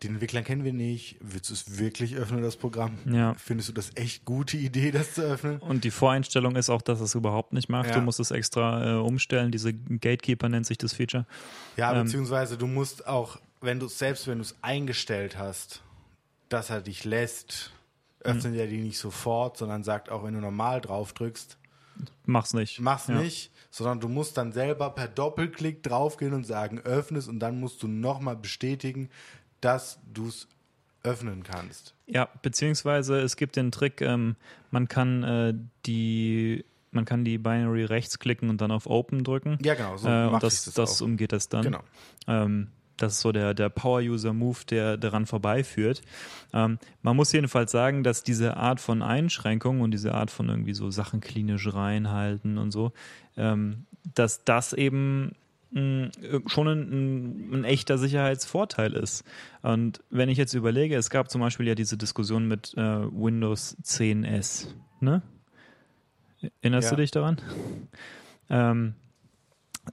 den Entwicklern kennen wir nicht, willst du es wirklich öffnen, das Programm? Ja. Findest du das echt gute Idee, das zu öffnen? Und die Voreinstellung ist auch, dass es überhaupt nicht macht. Ja. Du musst es extra äh, umstellen. Diese Gatekeeper nennt sich das Feature. Ja, Ähm, beziehungsweise du musst auch, wenn du selbst wenn du es eingestellt hast, dass er dich lässt, öffnet Mhm. er die nicht sofort, sondern sagt auch, wenn du normal drauf drückst, Mach's nicht. mach's Ja. nicht, sondern du musst dann selber per Doppelklick draufgehen und sagen, öffne es und dann musst du nochmal bestätigen, dass du es öffnen kannst. Ja, beziehungsweise es gibt den Trick, ähm, man kann äh, die man kann die Binary rechts klicken und dann auf Open drücken. Ja, genau, so äh, das, ich das das auch. umgeht das dann. Genau. Ähm, das ist so der, der Power-User-Move, der daran vorbeiführt. Ähm, man muss jedenfalls sagen, dass diese Art von Einschränkung und diese Art von irgendwie so Sachen klinisch reinhalten und so, ähm, dass das eben schon ein, ein, echter Sicherheitsvorteil ist. Und wenn ich jetzt überlege, es gab zum Beispiel ja diese Diskussion mit äh, Windows 10S, ne? Erinnerst Ja. du dich daran? Ähm,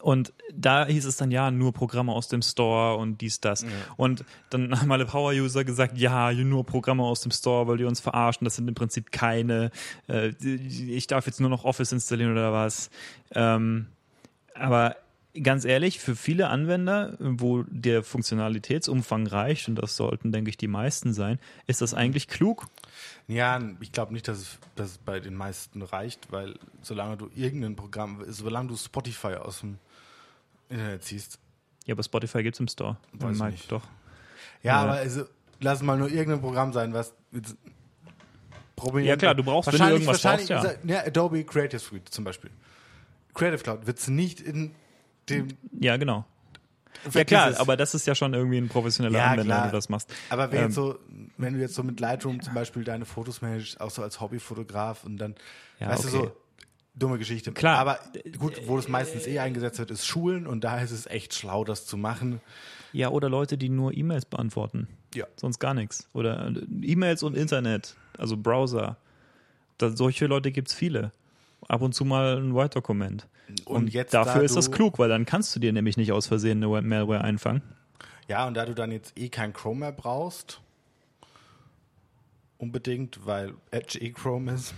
und da hieß es dann, ja, nur Programme aus dem Store und dies, das. Und dann haben alle Power-User gesagt, ja, nur Programme aus dem Store, weil die uns verarschen. Das sind im Prinzip keine. Äh, ich darf jetzt nur noch Office installieren oder was. Ähm, aber ganz ehrlich, für viele Anwender, wo der Funktionalitätsumfang reicht, und das sollten, denke ich, die meisten sein, ist das eigentlich klug. Ja, ich glaube nicht, dass es, dass es bei den meisten reicht, weil solange du irgendein Programm, solange du Spotify aus dem Internet ziehst, Ja, aber Spotify gibt es im Store. Weiß ich nicht. Doch. Ja, Ja. aber also, lass mal nur irgendein Programm sein, was prominent- Ja, klar, du brauchst, wenn du Wahrscheinlich- irgendwas wahrscheinlich, brauchst, ja. ja. Adobe Creative Suite zum Beispiel. Creative Cloud wird es nicht in dem. Ja, genau. Ja klar, aber das ist ja schon irgendwie ein professioneller Ja, Anwender, klar. wenn du das machst. Aber wenn, Ähm, jetzt so, wenn du jetzt so mit Lightroom zum Beispiel deine Fotos managst, auch so als Hobbyfotograf und dann, Ja, weißt okay. du, so dumme Geschichte. Klar. Aber gut, wo das meistens eh eingesetzt wird, ist Schulen und da ist es echt schlau, das zu machen. Ja, oder Leute, die nur E-Mails beantworten. Ja. Sonst gar nichts. Oder äh, E-Mails und Internet, also Browser. Da, solche Leute gibt es viele. Ab und zu mal ein Word-Dokument. Und Und, jetzt, dafür da ist das klug, weil dann kannst du dir nämlich nicht aus Versehen eine Malware einfangen. Ja, und da du dann jetzt eh kein Chrome mehr brauchst, unbedingt, weil Edge eh Chrome ist,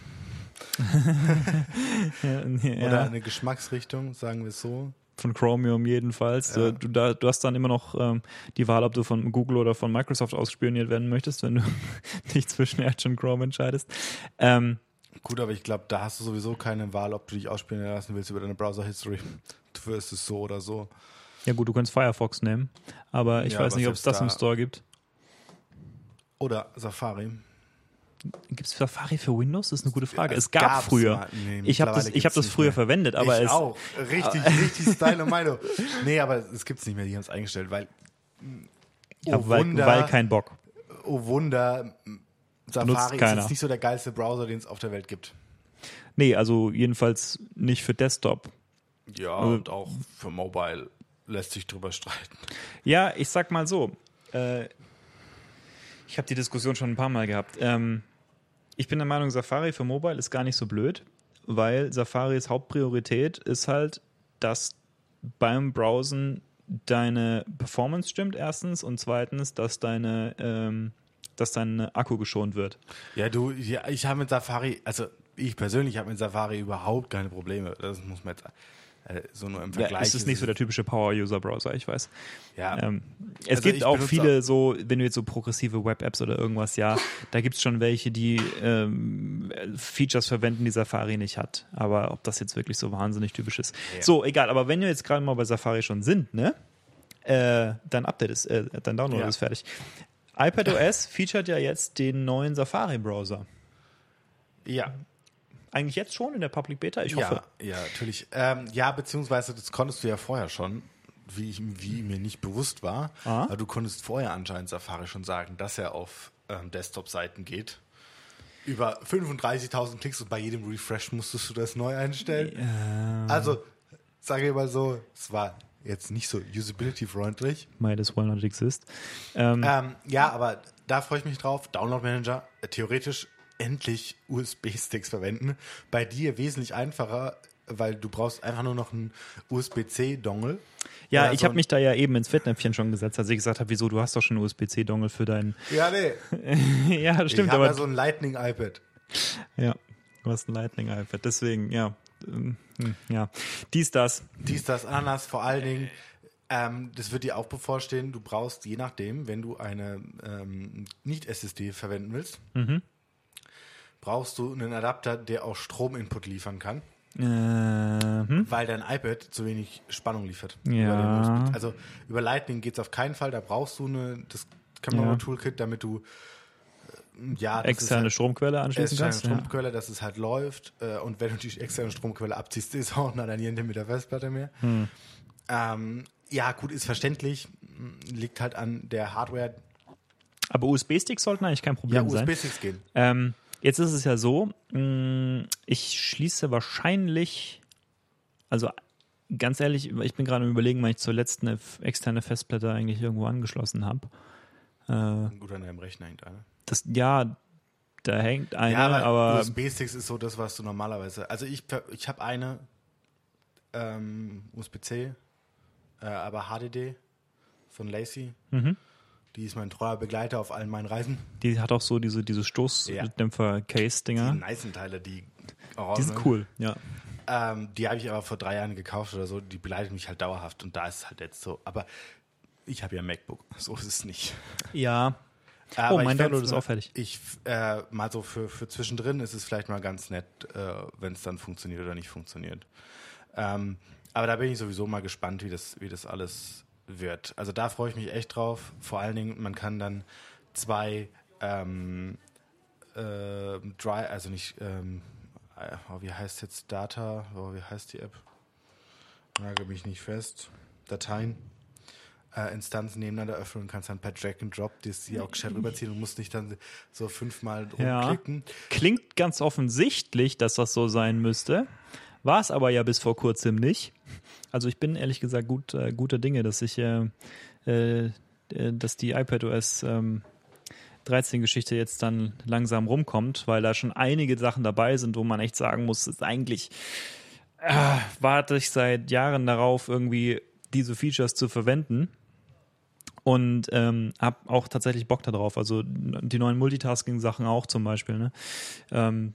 Ja, oder eine Geschmacksrichtung, sagen wir es so. von Chromium jedenfalls. Ja. Du, da, du hast dann immer noch ähm, die Wahl, ob du von Google oder von Microsoft ausspioniert werden möchtest, wenn du dich zwischen Edge und Chrome entscheidest. Ähm, Gut, aber ich glaube, da hast du sowieso keine Wahl, ob du dich ausspielen lassen willst über deine Browser-History. Du wirst es so oder so. ja gut, du kannst Firefox nehmen, aber ich Ja, weiß nicht, ob es das im da- Store gibt. Oder Safari. Gibt es Safari für Windows? Das ist eine gute Frage. Es es gab früher. Nee, ich habe das, ich hab das früher mehr. verwendet, aber ich es, auch. Richtig, richtig Style und Meinung. Nee, aber es gibt es nicht mehr, die haben es eingestellt, weil. ja, oh, weil, Wunder, weil kein Bock. oh Wunder, Safari ist jetzt nicht so der geilste Browser, den es auf der Welt gibt. Nee, also jedenfalls nicht für Desktop. Ja, und auch für Mobile lässt sich drüber streiten. Ja, ich sag mal so. Äh, ich habe die Diskussion schon ein paar Mal gehabt. Ähm, ich bin der Meinung, Safari für Mobile ist gar nicht so blöd, weil Safaris Hauptpriorität ist halt, dass beim Browsen deine Performance stimmt erstens und zweitens, dass deine ähm, dass dein Akku geschont wird. Ja, du, ja, ich habe mit Safari, also ich persönlich habe mit Safari überhaupt keine Probleme. Das muss man jetzt äh, so nur im Vergleich. Ja, es ist nicht so der typische Power-User-Browser, ich weiß. Ja. Ähm, es Also gibt auch viele so, wenn du jetzt so progressive Web-Apps oder irgendwas, ja, da gibt es schon welche, die ähm, Features verwenden, die Safari nicht hat. Aber ob das jetzt wirklich so wahnsinnig typisch ist. Ja. So, egal, aber wenn wir jetzt gerade mal bei Safari schon sind, ne? Äh, dein Update ist, äh, dein Download Ja. ist fertig. iPadOS featuret ja jetzt den neuen Safari-Browser. Ja, Eigentlich jetzt schon in der Public Beta? Ich hoffe. ja, ja, natürlich. Ähm, ja, beziehungsweise das konntest du ja vorher schon, wie, ich, wie mir nicht bewusst war. Ah. Aber du konntest vorher anscheinend Safari schon sagen, dass er auf ähm, Desktop-Seiten geht. Über 35.000 Klicks und bei jedem Refresh musstest du das neu einstellen. Also, sage ich mal so, es war jetzt nicht so usability-freundlich. Might as well not exist. Ähm, Ähm, ja, aber da freue ich mich drauf. Download Manager, äh, theoretisch endlich USB-Sticks verwenden. Bei dir wesentlich einfacher, weil du brauchst einfach nur noch einen USB-C-Dongle. Ja, ich so habe mich da ja eben ins Fettnäpfchen schon gesetzt, als ich gesagt habe, wieso, du hast doch schon einen USB-C-Dongle für deinen. Ja, nee. ja, das Ich stimmt, habe aber ja so ein Lightning-iPad. ja, du hast ein Lightning-iPad, deswegen, ja. Ähm, hm, Ja, dies, das. Dies, das, Ananas, vor allen Dingen. Ähm, das wird dir auch bevorstehen. Du brauchst, je nachdem, wenn du eine ähm, Nicht-SSD verwenden willst, Mhm. brauchst du einen Adapter, der auch Strominput liefern kann. Äh, hm? Weil dein iPad zu wenig Spannung liefert. Ja. Über. Also über Lightning geht es auf keinen Fall. Da brauchst du eine, das Kamera-Toolkit, damit du ja, Externe halt, Stromquelle anschließen externe kannst. Ja. Stromquelle, dass es halt läuft. Äh, und wenn du die externe Stromquelle abziehst, ist auch noch ein Niente mit der Festplatte mehr. Hm. Ähm, ja, gut, ist verständlich. Liegt halt an der Hardware. Aber USB-Sticks sollten eigentlich kein Ja, Problem sein. USB-Sticks gehen. Ähm, jetzt ist es ja so, mh, ich schließe wahrscheinlich, also ganz ehrlich, ich bin gerade am überlegen, wann ich zuletzt eine externe Festplatte eigentlich irgendwo angeschlossen habe. Äh, Gut an deinem Rechner hängt eine. Das, ja, da hängt eine, Ja, aber, aber, USB-Sticks ist so das, was du normalerweise. Also ich, ich habe eine ähm, USB-C, äh, aber HDD von Lacey. Mhm. Die ist mein treuer Begleiter auf allen meinen Reisen. die hat auch so diese, diese Stoßdämpfer-Case-Dinger. Die nicen Teile, die Die sind cool, ja. Ähm, die habe ich aber vor drei Jahren gekauft oder so. Die begleitet mich halt dauerhaft und da ist es halt jetzt so. Aber ich habe ja ein MacBook, so ist es nicht. Ja. Aber oh, mein ich fänd's Download ist auch fertig. Ich, äh, mal so für, für zwischendrin ist es vielleicht mal ganz nett, äh, wenn es dann funktioniert oder nicht funktioniert. Ähm, aber da bin ich sowieso mal gespannt, wie das, wie das alles wird. Also da freue ich mich echt drauf. Vor allen Dingen, man kann dann zwei ähm, äh, Dry, also nicht, ähm, äh, oh, wie heißt jetzt Data, oh, wie heißt die App? Nagel mich nicht fest. Dateien äh, Instanzen nebeneinander öffnen und kannst dann per Drag and Drop die die auch gescheit rüberziehen und musst nicht dann so fünfmal Ja. rumklicken. Klingt ganz offensichtlich, dass das so sein müsste. War es aber ja bis vor kurzem nicht. Also ich bin ehrlich gesagt gut, äh, guter Dinge, dass ich, äh, äh, äh, dass die iPadOS ähm, 13-Geschichte jetzt dann langsam rumkommt, weil da schon einige Sachen dabei sind, wo man echt sagen muss, ist eigentlich äh, warte ich seit Jahren darauf, irgendwie diese Features zu verwenden und ähm, habe auch tatsächlich Bock darauf. Also die neuen Multitasking-Sachen auch zum Beispiel. Ne? Ähm,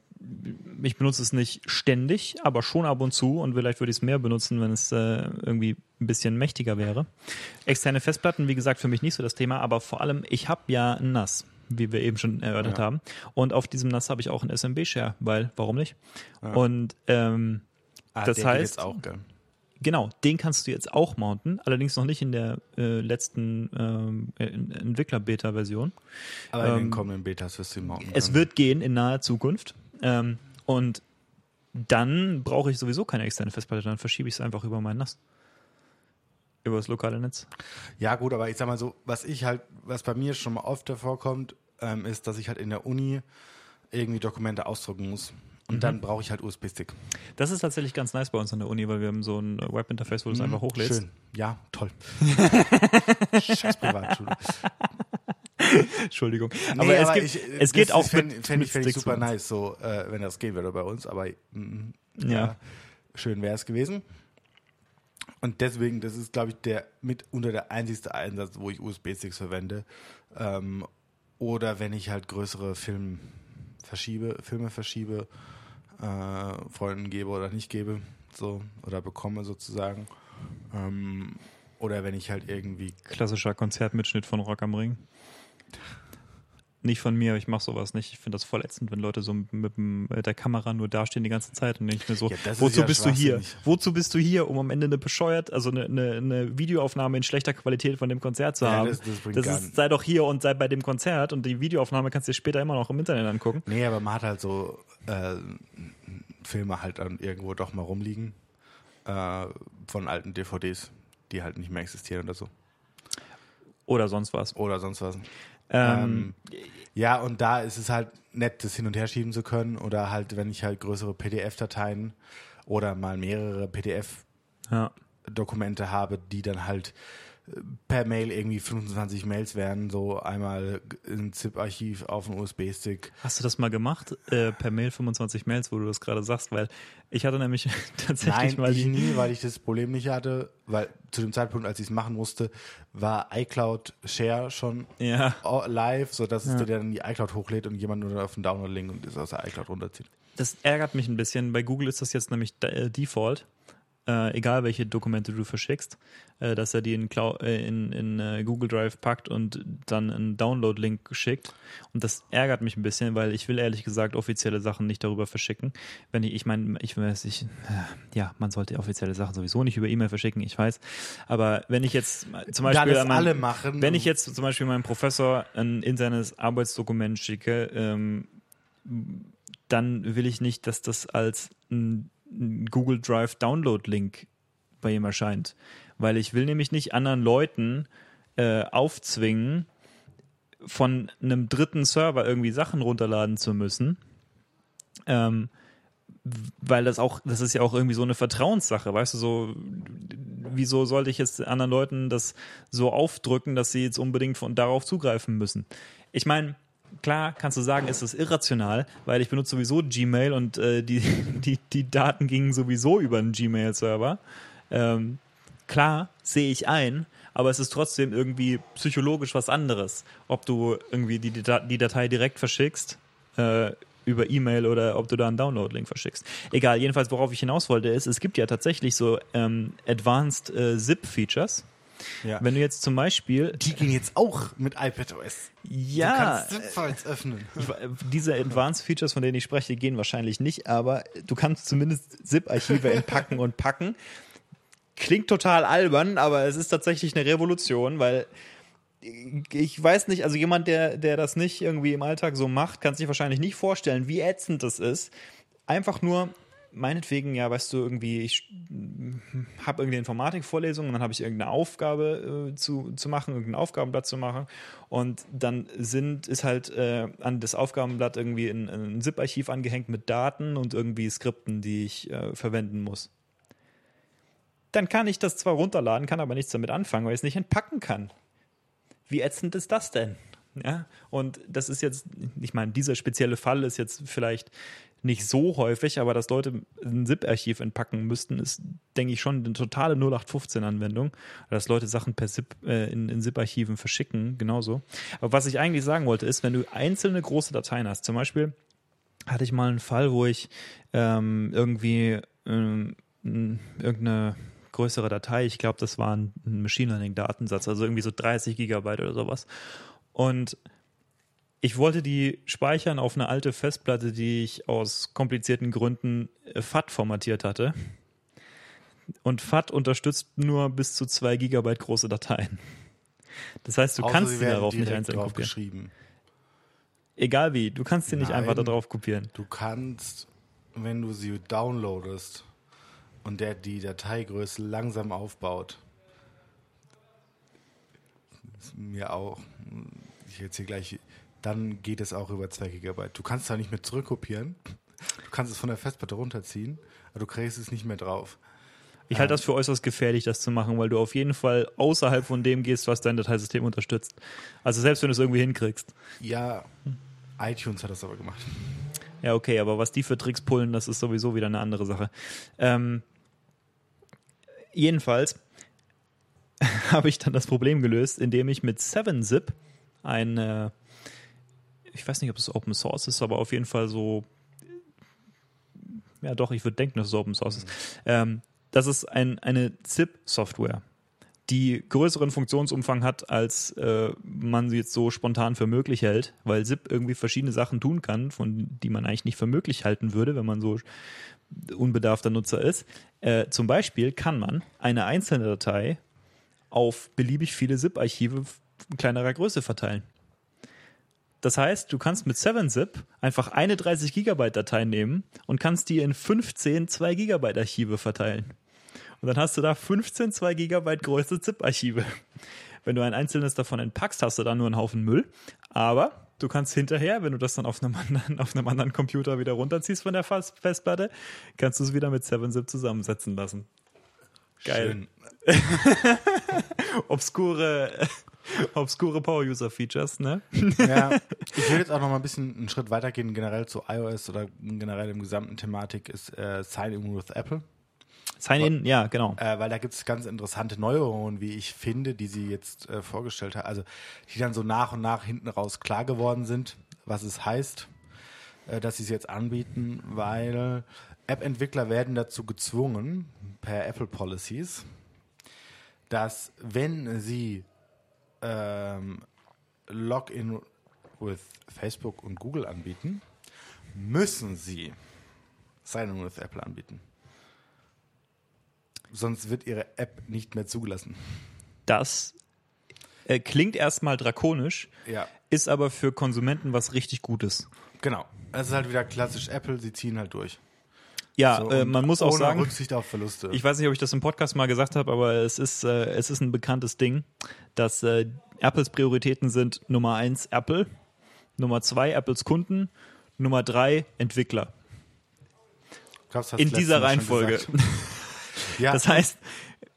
ich benutze es nicht ständig, aber schon ab und zu und vielleicht würde ich es mehr benutzen, wenn es äh, irgendwie ein bisschen mächtiger wäre. Externe Festplatten, wie gesagt, für mich nicht so das Thema, aber vor allem, ich habe ja ein NAS, wie wir eben schon erörtert Ja. haben. Und auf diesem NAS habe ich auch einen SMB-Share, weil, warum nicht? Und ähm, Ah, Das heißt- auch, gell? Genau, den kannst du jetzt auch mounten, allerdings noch nicht in der äh, letzten ähm, äh, Entwickler-Beta-Version. Aber in den ähm, kommenden Betas wirst du ihn mounten Es können. wird gehen in naher Zukunft. Ähm, und dann brauche ich sowieso keine externe Festplatte, dann verschiebe ich es einfach über mein NAS. Über das lokale Netz. Ja, gut, aber ich sag mal so, was ich halt, was bei mir schon mal oft vorkommt, ähm, ist, dass ich halt in der Uni irgendwie Dokumente ausdrucken muss. Und dann brauche ich halt USB-Stick. Das ist tatsächlich ganz nice bei uns an der Uni, weil wir haben so ein Webinterface, wo du es einfach hochlädst. Schön. Ja, toll. Scheiß Privatschule. Entschuldigung. Nee, aber es, gibt, ich, es geht auch fände mit, fänd ich, fänd ich super nice, so, äh, wenn das gehen würde bei uns, aber mm, Ja. schön wäre es gewesen. Und deswegen, das ist, glaube ich, der mitunter der einzigste Einsatz, wo ich USB-Sticks verwende. Ähm, oder wenn ich halt größere Film verschiebe, Filme verschiebe, äh, Freunden gebe oder nicht gebe, so, oder bekomme sozusagen. Ähm, oder wenn ich halt irgendwie Klassischer Konzertmitschnitt von Rock am Ring. Nicht von mir, ich mache sowas nicht. Ich finde das voll ätzend, wenn Leute so mit, mit der Kamera nur dastehen die ganze Zeit und denke ich mir so, Ja, wozu ja bist du hier? Wozu bist du hier, um am Ende eine bescheuert, also eine, eine, eine Videoaufnahme in schlechter Qualität von dem Konzert zu Ja, haben? das- das das ist, sei doch hier und sei bei dem Konzert und die Videoaufnahme kannst du dir später immer noch im Internet angucken. Nee, aber man hat halt so äh, Filme halt dann irgendwo doch mal rumliegen äh, von alten DVDs, die halt nicht mehr existieren oder so. Oder sonst was. Oder sonst was. Ähm, Ja, und da ist es halt nett, das hin und her schieben zu können. Oder halt, wenn ich halt größere PDF-Dateien oder mal mehrere PDF-Dokumente ja. habe, die dann halt per Mail irgendwie 25 Mails werden, so einmal ein ZIP-Archiv auf einen USB-Stick. Hast du das mal gemacht? Äh, per Mail 25 Mails, wo du das gerade sagst, weil ich hatte nämlich tatsächlich Nein, mal ich nie, weil ich das Problem nicht hatte, weil zu dem Zeitpunkt, als ich es machen musste, war iCloud Share schon Ja. live, sodass es dir dann die iCloud hochlädt und jemand nur auf den Download-Link und es aus der iCloud runterzieht. Das ärgert mich ein bisschen. Bei Google ist das jetzt nämlich äh, Default. Äh, egal welche Dokumente du verschickst, äh, dass er die in, Clou äh, in, in äh, Google Drive packt und dann einen Download-Link schickt. Und das ärgert mich ein bisschen, weil ich will ehrlich gesagt offizielle Sachen nicht darüber verschicken. Wenn ich, ich meine, ich weiß, ich, äh, ja, man sollte offizielle Sachen sowieso nicht über E-Mail verschicken, ich weiß. Aber wenn ich jetzt zum Da Beispiel alle machen. wenn ich jetzt zum Beispiel meinem Professor ein internes Arbeitsdokument schicke, ähm, dann will ich nicht, dass das als ein Google Drive Download-Link bei ihm erscheint. Weil ich will nämlich nicht anderen Leuten äh, aufzwingen, von einem dritten Server irgendwie Sachen runterladen zu müssen. Ähm, weil das auch, das ist ja auch irgendwie so eine Vertrauenssache, weißt du, so, wieso sollte ich jetzt anderen Leuten das so aufdrücken, dass sie jetzt unbedingt von darauf zugreifen müssen? Ich meine, klar kannst du sagen, es ist irrational, weil ich benutze sowieso Gmail und äh, die, die, die Daten gingen sowieso über einen Gmail-Server. Ähm, klar, sehe ich ein, aber es ist trotzdem irgendwie psychologisch was anderes, ob du irgendwie die, die Datei direkt verschickst äh, über E-Mail oder ob du da einen Download-Link verschickst. Egal, jedenfalls, worauf ich hinaus wollte, ist, es gibt ja tatsächlich so ähm, Advanced äh, Zip-Features. Ja. Wenn du jetzt zum Beispiel die gehen jetzt auch mit iPadOS. ja, Du kannst ZIP-Files öffnen. diese Advanced Features, von denen ich spreche, gehen wahrscheinlich nicht, aber du kannst zumindest ZIP-Archive entpacken und packen. Klingt total albern, aber es ist tatsächlich eine Revolution, weil ich weiß nicht, also jemand, der, der das nicht irgendwie im Alltag so macht, kann sich wahrscheinlich nicht vorstellen, wie ätzend das ist. Einfach nur, meinetwegen, ja, weißt du, irgendwie, ich habe irgendwie Informatikvorlesung und dann habe ich irgendeine Aufgabe äh, zu, zu machen, irgendein Aufgabenblatt zu machen und dann sind, ist halt äh, an das Aufgabenblatt irgendwie ein, ein ZIP-Archiv angehängt mit Daten und irgendwie Skripten, die ich äh, verwenden muss. Dann kann ich das zwar runterladen, kann aber nichts damit anfangen, weil ich es nicht entpacken kann. Wie ätzend ist das denn? Ja, und das ist jetzt, ich meine, dieser spezielle Fall ist jetzt vielleicht nicht so häufig, aber dass Leute ein ZIP-Archiv entpacken müssten, ist, denke ich, schon eine totale 0815-Anwendung. Dass Leute Sachen per ZIP äh, in, in ZIP-Archiven verschicken, genauso. Aber was ich eigentlich sagen wollte, ist, wenn du einzelne große Dateien hast, zum Beispiel hatte ich mal einen Fall, wo ich ähm, irgendwie ähm, irgendeine größere Datei, ich glaube, das war ein Machine Learning-Datensatz, also irgendwie so 30 Gigabyte oder sowas. Und ich wollte die speichern auf eine alte Festplatte, die ich aus komplizierten Gründen äh, FAT formatiert hatte. Und FAT unterstützt nur bis zu 2 Gigabyte große Dateien. Das heißt, du Außer kannst sie darauf nicht einzeln kopieren. geschrieben. Egal wie, du kannst die nicht einfach da Nein. drauf kopieren. Du kannst, wenn du sie downloadest und der die Dateigröße langsam aufbaut, ist mir auch, ich erzähle gleich, dann geht es auch über 2 Gigabyte. Du kannst da nicht mehr zurückkopieren, Du kannst es von der Festplatte runterziehen, aber du kriegst es nicht mehr drauf. Ich halte das für äußerst gefährlich, das zu machen, weil du auf jeden Fall außerhalb von dem gehst, was dein Dateisystem unterstützt. Also selbst wenn du es irgendwie hinkriegst. Ja, iTunes hat das aber gemacht. Ja, okay, aber was die für Tricks pullen, das ist sowieso wieder eine andere Sache. Ähm, jedenfalls habe ich dann das Problem gelöst, indem ich mit 7-Zip ein, äh, ich weiß nicht, ob es Open Source ist, aber auf jeden Fall so, ja doch, ich würde denken, dass es Open Source ist. Ähm, das ist ein, eine ZIP-Software, die größeren Funktionsumfang hat, als äh, man sie jetzt so spontan für möglich hält, weil ZIP irgendwie verschiedene Sachen tun kann, von die man eigentlich nicht für möglich halten würde, wenn man so unbedarfter Nutzer ist. Äh, zum Beispiel kann man eine einzelne Datei auf beliebig viele ZIP-Archive kleinerer Größe verteilen. Das heißt, du kannst mit 7-Zip einfach eine 30 Gigabyte Datei nehmen und kannst die in 15 2 Gigabyte Archive verteilen. Und dann hast du da 15 2 Gigabyte große ZIP-Archive. Wenn du ein einzelnes davon entpackst, hast du da nur einen Haufen Müll. Aber du kannst hinterher, wenn du das dann auf einem anderen, auf einem anderen Computer wieder runterziehst von der Festplatte, kannst du es wieder mit 7-Zip zusammensetzen lassen. Geil. Schön. obskure, obskure Power-User-Features, ne? Ja, ich will jetzt auch noch mal ein bisschen einen Schritt weitergehen, generell zu iOS oder generell im gesamten Thematik ist äh, Sign in with Apple. Sign-in, ja, genau. Äh, weil da gibt es ganz interessante Neuerungen, wie ich finde, die sie jetzt äh, vorgestellt hat. Also die dann so nach und nach hinten raus klar geworden sind, was es heißt, äh, dass sie es jetzt anbieten, weil App-Entwickler werden dazu gezwungen, per Apple Policies, dass wenn sie ähm, Login with Facebook und Google anbieten, müssen sie Sign-in with Apple anbieten. Sonst wird ihre App nicht mehr zugelassen. Das äh, klingt erstmal drakonisch, Ja, ist aber für Konsumenten was richtig Gutes. genau. Es ist halt wieder klassisch Apple, sie ziehen halt durch. Ja, So, äh, man muss auch sagen, Rücksicht auf Verluste. ich weiß nicht, ob ich das im Podcast mal gesagt habe, aber es ist, äh, es ist ein bekanntes Ding, dass äh, Apples Prioritäten sind Nummer eins Apple, Nummer zwei Apples Kunden, Nummer drei Entwickler. Hast In dieser Reihenfolge. ja, Das heißt,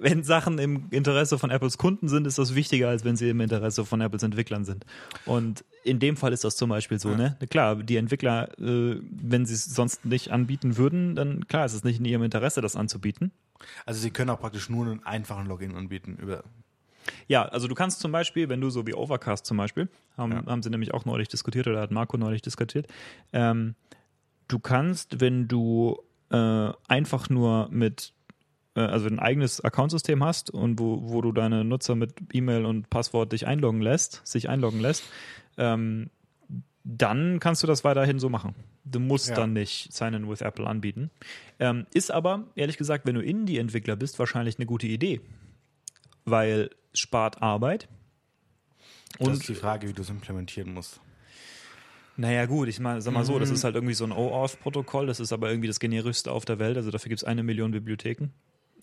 wenn Sachen im Interesse von Apples Kunden sind, ist das wichtiger, als wenn sie im Interesse von Apples Entwicklern sind. Und in dem Fall ist das zum Beispiel so, ne? Klar, die Entwickler, äh, wenn sie es sonst nicht anbieten würden, dann klar ist es nicht in ihrem Interesse, das anzubieten. also sie können auch praktisch nur einen einfachen Login anbieten über Ja, also du kannst zum Beispiel, wenn du so wie Overcast zum Beispiel, haben, Ja. haben sie nämlich auch neulich diskutiert oder hat Marco neulich diskutiert, ähm, du kannst, wenn du äh, einfach nur mit, also ein eigenes Accountsystem hast und wo, wo du deine Nutzer mit E-Mail und Passwort dich einloggen lässt, sich einloggen lässt, ähm, dann kannst du das weiterhin so machen. Du musst Ja. dann nicht Sign-in with Apple anbieten. Ähm, ist aber, ehrlich gesagt, wenn du Indie-Entwickler bist, wahrscheinlich eine gute Idee. Weil es spart Arbeit. das Und ist die Frage, wie du es implementieren musst. naja, gut, ich mal, sag mal so, das Mhm. ist halt irgendwie so ein OAuth-Protokoll, das ist aber irgendwie das generischste auf der Welt, also dafür gibt es eine Million Bibliotheken,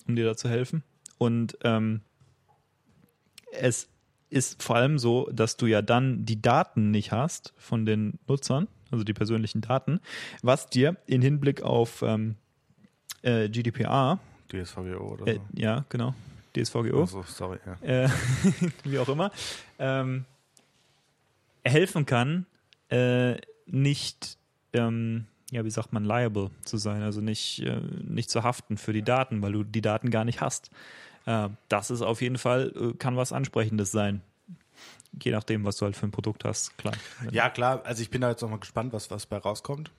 um dir da zu helfen. Und ähm, es ist vor allem so, dass du ja dann die Daten nicht hast von den Nutzern, also die persönlichen Daten, was dir in Hinblick auf ähm, äh, GDPR, DSVGO oder äh, so. ja, genau, DSVGO, Ach so, sorry, ja. äh, wie auch immer, ähm, helfen kann, äh, nicht, ähm, ja, wie sagt man, liable zu sein, also nicht, äh, nicht zu haften für die Daten, weil du die Daten gar nicht hast. Äh, das ist auf jeden Fall, äh, kann was Ansprechendes sein. Je nachdem, was du halt für ein Produkt hast, klar. Ja, klar, also ich bin da jetzt noch mal gespannt, was, was bei rauskommt.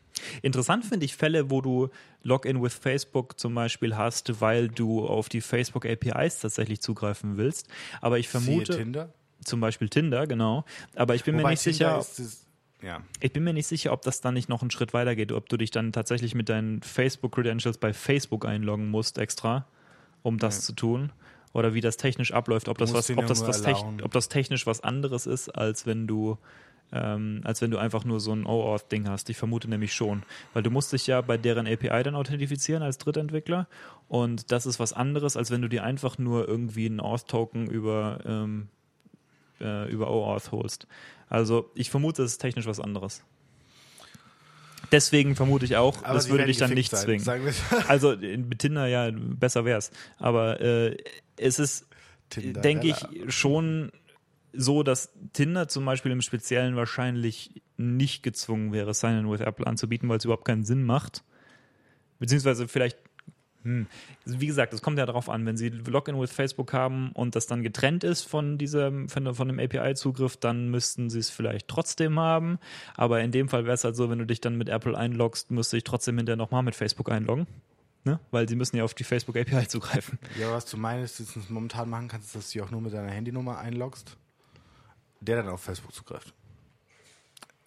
Interessant finde ich Fälle, wo du Login with Facebook zum Beispiel hast, weil du auf die Facebook APIs tatsächlich zugreifen willst. Aber ich vermute, Siehe Tinder. zum Beispiel Tinder, genau. Aber ich bin mir Wobei nicht Tinder sicher, ist ja. ich bin mir nicht sicher, ob das dann nicht noch einen Schritt weiter geht, ob du dich dann tatsächlich mit deinen Facebook-Credentials bei Facebook einloggen musst extra, um das Ja. zu tun. Oder wie das technisch abläuft, ob das, was, ob, das was ob das technisch was anderes ist, als wenn du ähm, als wenn du einfach nur so ein OAuth-Ding hast. Ich vermute nämlich schon. Weil du musst dich ja bei deren API dann authentifizieren als Drittentwickler. Und das ist was anderes, als wenn du dir einfach nur irgendwie einen Auth-Token über, ähm, äh, über OAuth holst. Also ich vermute, es ist technisch was anderes. Deswegen vermute ich auch, Aber das würde dich dann nicht sein, zwingen. sagen wir- Also in mit Tinder ja, besser wär's. Aber äh, es ist, denke ich, schon so, dass Tinder zum Beispiel im Speziellen wahrscheinlich nicht gezwungen wäre, Sign-in with Apple anzubieten, weil es überhaupt keinen Sinn macht. Beziehungsweise vielleicht, hm, wie gesagt, es kommt ja darauf an, wenn Sie Login with Facebook haben und das dann getrennt ist von diesem, von, von dem API-Zugriff, dann müssten Sie es vielleicht trotzdem haben. Aber in dem Fall wäre es halt so, wenn du dich dann mit Apple einloggst, müsste ich trotzdem hinterher nochmal mit Facebook einloggen. Ne? Weil sie müssen ja auf die Facebook API zugreifen. Ja, was du meinst, dass du es momentan machen kannst, ist, dass du dich auch nur mit deiner Handynummer einloggst, der dann auf Facebook zugreift.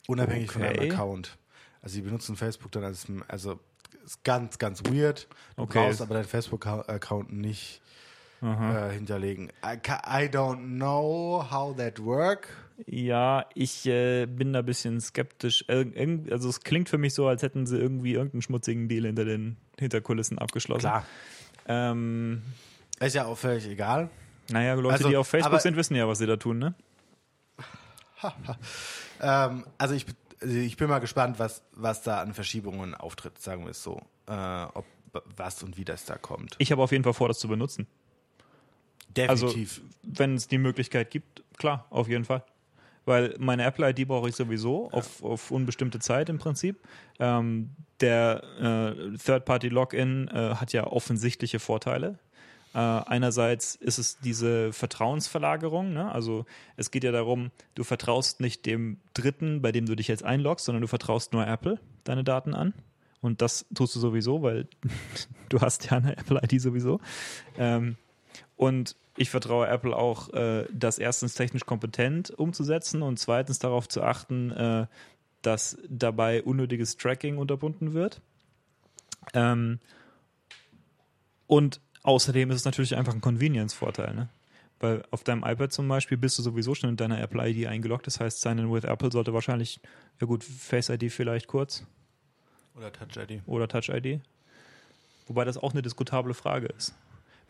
Unabhängig von Okay. deinem Account. Also sie benutzen Facebook dann als, also ist ganz, ganz weird. Du Okay. brauchst aber deinen Facebook-Account nicht äh, hinterlegen. I, I don't know how that work. Ja, ich äh, bin da ein bisschen skeptisch. Äh, also es klingt für mich so, als hätten sie irgendwie irgendeinen schmutzigen Deal hinter den Hinterkulissen abgeschlossen. Klar. Ähm, Ist ja auch völlig egal. naja, Leute, Also, die auf Facebook aber- sind, wissen ja, was sie da tun, ne? Ähm, also ich, also ich bin mal gespannt, was, was da an Verschiebungen auftritt, sagen wir es so. Äh, ob was und wie das da kommt. Ich habe auf jeden Fall vor, das zu benutzen. Also, Definitiv. wenn es die Möglichkeit gibt, klar, auf jeden Fall. Weil meine Apple-ID brauche ich sowieso auf, auf unbestimmte Zeit im Prinzip. Ähm, der äh, Third-Party-Login äh, hat ja offensichtliche Vorteile. Äh, einerseits ist es diese Vertrauensverlagerung, ne? also es geht ja darum, du vertraust nicht dem Dritten, bei dem du dich jetzt einloggst, sondern du vertraust nur Apple deine Daten an. Und das tust du sowieso, weil du hast ja eine Apple-ID sowieso. Ähm, und ich vertraue Apple auch, äh, das erstens technisch kompetent umzusetzen und zweitens darauf zu achten, äh, dass dabei unnötiges Tracking unterbunden wird. Ähm, und außerdem ist es natürlich einfach ein Convenience-Vorteil. Ne? Weil auf deinem iPad zum Beispiel bist du sowieso schon in deiner Apple-ID eingeloggt. Das heißt, Sign-in with Apple sollte wahrscheinlich, ja gut, Face-ID vielleicht kurz Oder Touch-ID. oder Touch-ID. Wobei das auch eine diskutable Frage ist.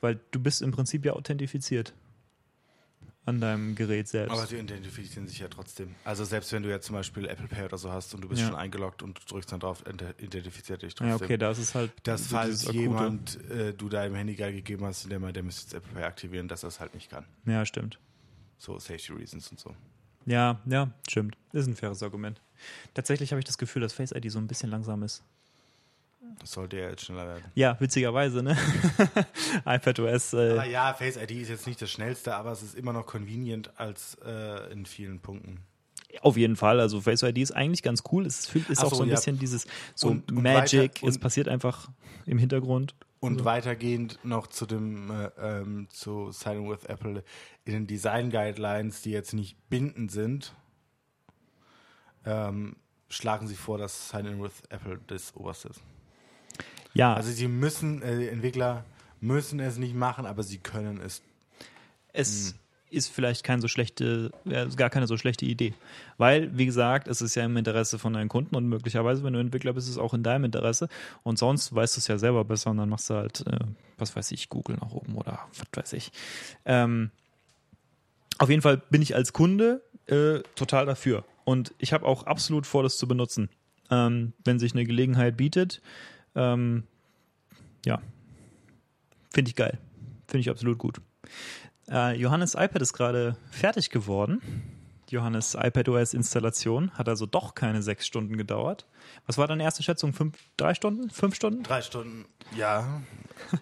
Weil du bist im Prinzip ja authentifiziert an deinem Gerät selbst. Aber sie identifizieren sich ja trotzdem. Also selbst wenn du jetzt zum Beispiel Apple Pay oder so hast und du bist Ja. schon eingeloggt und du drückst dann drauf, ent- identifiziert dich trotzdem. ja, okay, da ist es halt. Dass so falls Akute. jemand äh, du deinem Handy gegeben hast, der, der müsste jetzt Apple Pay aktivieren, dass er es halt nicht kann. Ja, stimmt. So Safety Reasons und so. Ja, ja, stimmt. Ist ein faires Argument. Tatsächlich habe ich das Gefühl, dass Face ID so ein bisschen langsam ist. Das sollte ja jetzt schneller werden. Ja, witzigerweise, ne? iPadOS. Äh, ja, Face ID ist jetzt nicht das schnellste, aber es ist immer noch convenient als äh, in vielen Punkten. auf jeden Fall. Also Face ID ist eigentlich ganz cool. Es fühlt, ist Ach auch so, so ein ja. bisschen dieses so Und- und Magic. weiter- es und- passiert einfach im Hintergrund. Und weitergehend noch zu dem äh, ähm, zu Signing with Apple in den Design Guidelines, die jetzt nicht bindend sind, ähm, schlagen sie vor, dass Sign-in with Apple das oberste ist. Ja, Also sie müssen, äh, die Entwickler müssen es nicht machen, aber sie können es. es Hm. ist vielleicht kein so schlechte, ist gar keine so schlechte Idee. Weil, wie gesagt, es ist ja im Interesse von deinen Kunden und möglicherweise, wenn du Entwickler bist, ist es auch in deinem Interesse. Und sonst weißt du es ja selber besser und dann machst du halt, äh, was weiß ich, Google nach oben oder was weiß ich. Ähm, auf jeden Fall bin ich als Kunde äh, total dafür. Und ich habe auch absolut vor, das zu benutzen. Ähm, wenn sich eine Gelegenheit bietet, ähm, ja, finde ich geil. Finde ich absolut gut. Äh, Johannes iPad ist gerade fertig geworden. Johannes iPadOS Installation hat also doch keine sechs Stunden gedauert. Was war deine erste Schätzung? Fünf, drei Stunden? Fünf Stunden? Drei Stunden. Ja.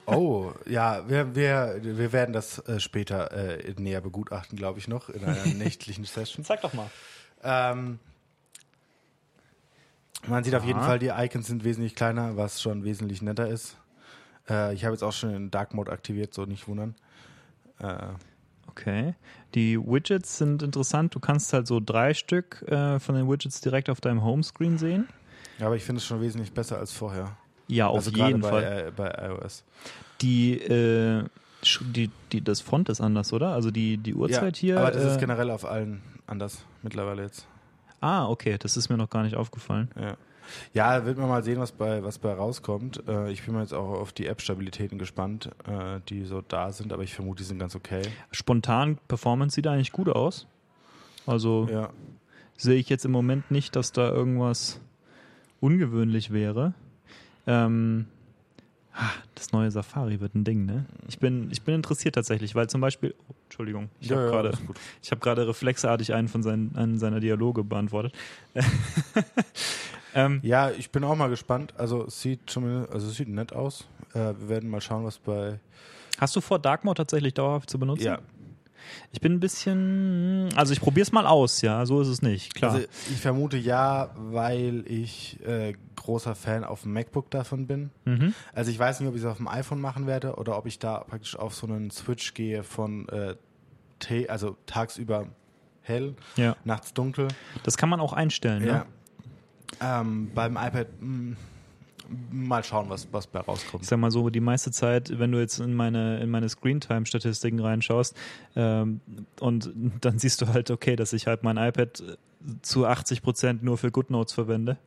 Oh, ja, wir, wir, wir werden das äh, später äh, näher begutachten, glaube ich, noch in einer nächtlichen Session. Sag doch mal. Ähm, man sieht auf jeden Aha. Fall, die Icons sind wesentlich kleiner, was schon wesentlich netter ist. Äh, ich habe jetzt auch schon den Dark Mode aktiviert, so nicht wundern. Äh, Okay. Die Widgets sind interessant. Du kannst halt so drei Stück äh, von den Widgets direkt auf deinem Homescreen sehen. ja, aber ich finde es schon wesentlich besser als vorher. Ja, auf also gerade jeden bei, Fall. Äh, bei iOS. Die, äh, die, die, das Font ist anders, oder? Also die, die Uhrzeit hier. aber das äh, ist generell auf allen anders mittlerweile jetzt. Ah, okay, das ist mir noch gar nicht aufgefallen. Ja. Ja, wird man mal sehen, was bei, was bei rauskommt. Äh, ich bin mal jetzt auch auf die App-Stabilitäten gespannt, äh, die so da sind, aber ich vermute, die sind ganz okay. Spontan Performance sieht eigentlich gut aus. Also Ja. sehe ich jetzt im Moment nicht, dass da irgendwas ungewöhnlich wäre. Ähm, das neue Safari wird ein Ding, ne? Ich bin, ich bin interessiert tatsächlich, weil zum Beispiel, oh, Entschuldigung, ich Ja, habe ja, gerade, ich habe gerade reflexartig einen von seinen, einen seiner Dialoge beantwortet. ähm, Ja, ich bin auch mal gespannt. Also es sieht schon, also es sieht nett aus. Äh, wir werden mal schauen, was bei. hast du vor, Dark Mode tatsächlich dauerhaft zu benutzen? Ja, Ich bin ein bisschen, also ich probiere es mal aus, ja, so ist es nicht, klar. also ich vermute ja, weil ich äh, großer Fan auf dem MacBook davon bin. mhm. Also ich weiß nicht, ob ich es auf dem iPhone machen werde oder ob ich da praktisch auf so einen Switch gehe von äh, T, also tagsüber hell, Ja, nachts dunkel. das kann man auch einstellen, ne? Ja. Ähm, beim iPad mh, mal schauen, was, was bei rauskommt. ich sag mal so, die meiste Zeit, wenn du jetzt in meine, in meine Screentime-Statistiken reinschaust, ähm, und dann siehst du halt, okay, dass ich halt mein iPad zu 80 Prozent nur für GoodNotes verwende.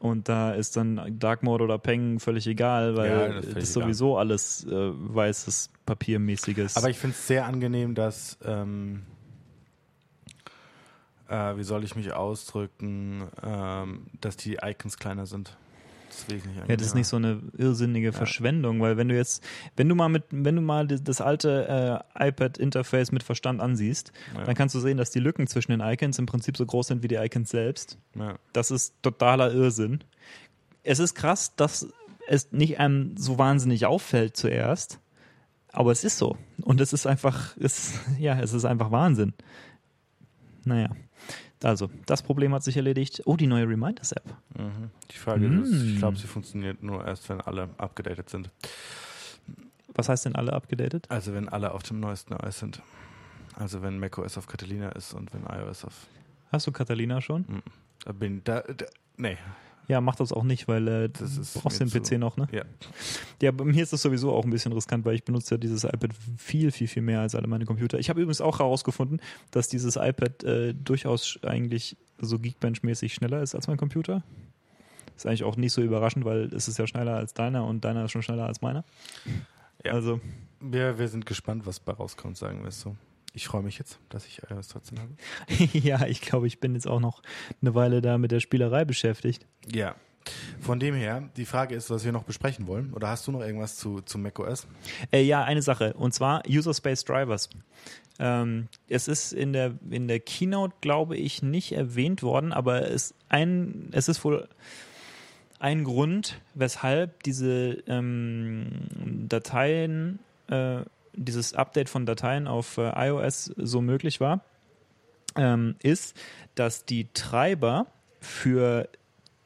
Und da ist dann Dark Mode oder Peng völlig egal, weil Ja, das das, sowieso alles äh, weißes Papiermäßiges. Aber ich finde es sehr angenehm, dass, ähm, äh, wie soll ich mich ausdrücken, ähm, dass die Icons kleiner sind. Ja, das ist nicht so eine irrsinnige Verschwendung, weil wenn du jetzt, wenn du mal mit, wenn du mal das, das alte äh, iPad-Interface mit Verstand ansiehst, Ja. dann kannst du sehen, dass die Lücken zwischen den Icons im Prinzip so groß sind wie die Icons selbst. Ja. Das ist totaler Irrsinn. Es ist krass, dass es nicht einem so wahnsinnig auffällt zuerst, aber es ist so. Und es ist einfach, es, ja, es ist einfach Wahnsinn. Naja. Also, das Problem hat sich erledigt. Oh, die neue Reminders-App. Mhm. Die Frage Mm. ist, ich glaube, sie funktioniert nur erst, wenn alle abgedatet sind. Was heißt denn alle abgedatet? Also wenn alle auf dem neuesten iOS sind. Also wenn macOS auf Catalina ist und wenn iOS auf... Hast du Catalina schon? Da bin da, da nee, Ja, mach das auch nicht, weil äh, Das ist brauchst den PC zu- noch, ne? ja. Ja, bei mir ist das sowieso auch ein bisschen riskant, weil ich benutze ja dieses iPad viel, viel, viel mehr als alle meine Computer. Ich habe übrigens auch herausgefunden, dass dieses iPad äh, durchaus eigentlich so Geekbench-mäßig schneller ist als mein Computer. Ist eigentlich auch nicht so überraschend, weil es ist ja schneller als deiner und deiner ist schon schneller als meiner. Ja. Also, Wir, wir sind gespannt, was bei rauskommt, sagen wir es so. Ich freue mich jetzt, dass ich iOS 13 habe. ja, ich glaube, ich bin jetzt auch noch eine Weile da mit der Spielerei beschäftigt. Ja. Von dem her, die Frage ist, was wir noch besprechen wollen. Oder hast du noch irgendwas zu, zu macOS? Äh, ja, eine Sache, und zwar User Space Drivers. Ähm, es ist in der, in der Keynote, glaube ich, nicht erwähnt worden, aber es, ein, es ist wohl ein Grund, weshalb diese ähm, Dateien, äh, dieses Update von Dateien auf äh, iOS so möglich war, ähm, ist, dass die Treiber für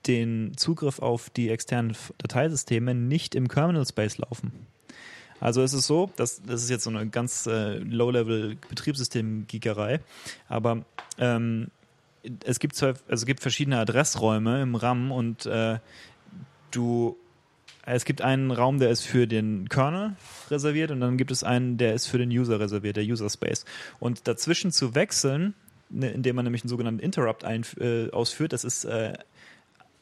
den Zugriff auf die externen Dateisysteme nicht im Kernel Space laufen. Also es ist so, dass das ist jetzt so eine ganz äh, Low-Level Betriebssystem-Giegerei, aber ähm, es gibt zwar, also es gibt verschiedene Adressräume im RAM und äh, du es gibt einen Raum, der ist für den Kernel reserviert und dann gibt es einen, der ist für den User reserviert, der User Space. Und dazwischen zu wechseln, ne, indem man nämlich einen sogenannten Interrupt einf- äh, ausführt, das ist äh,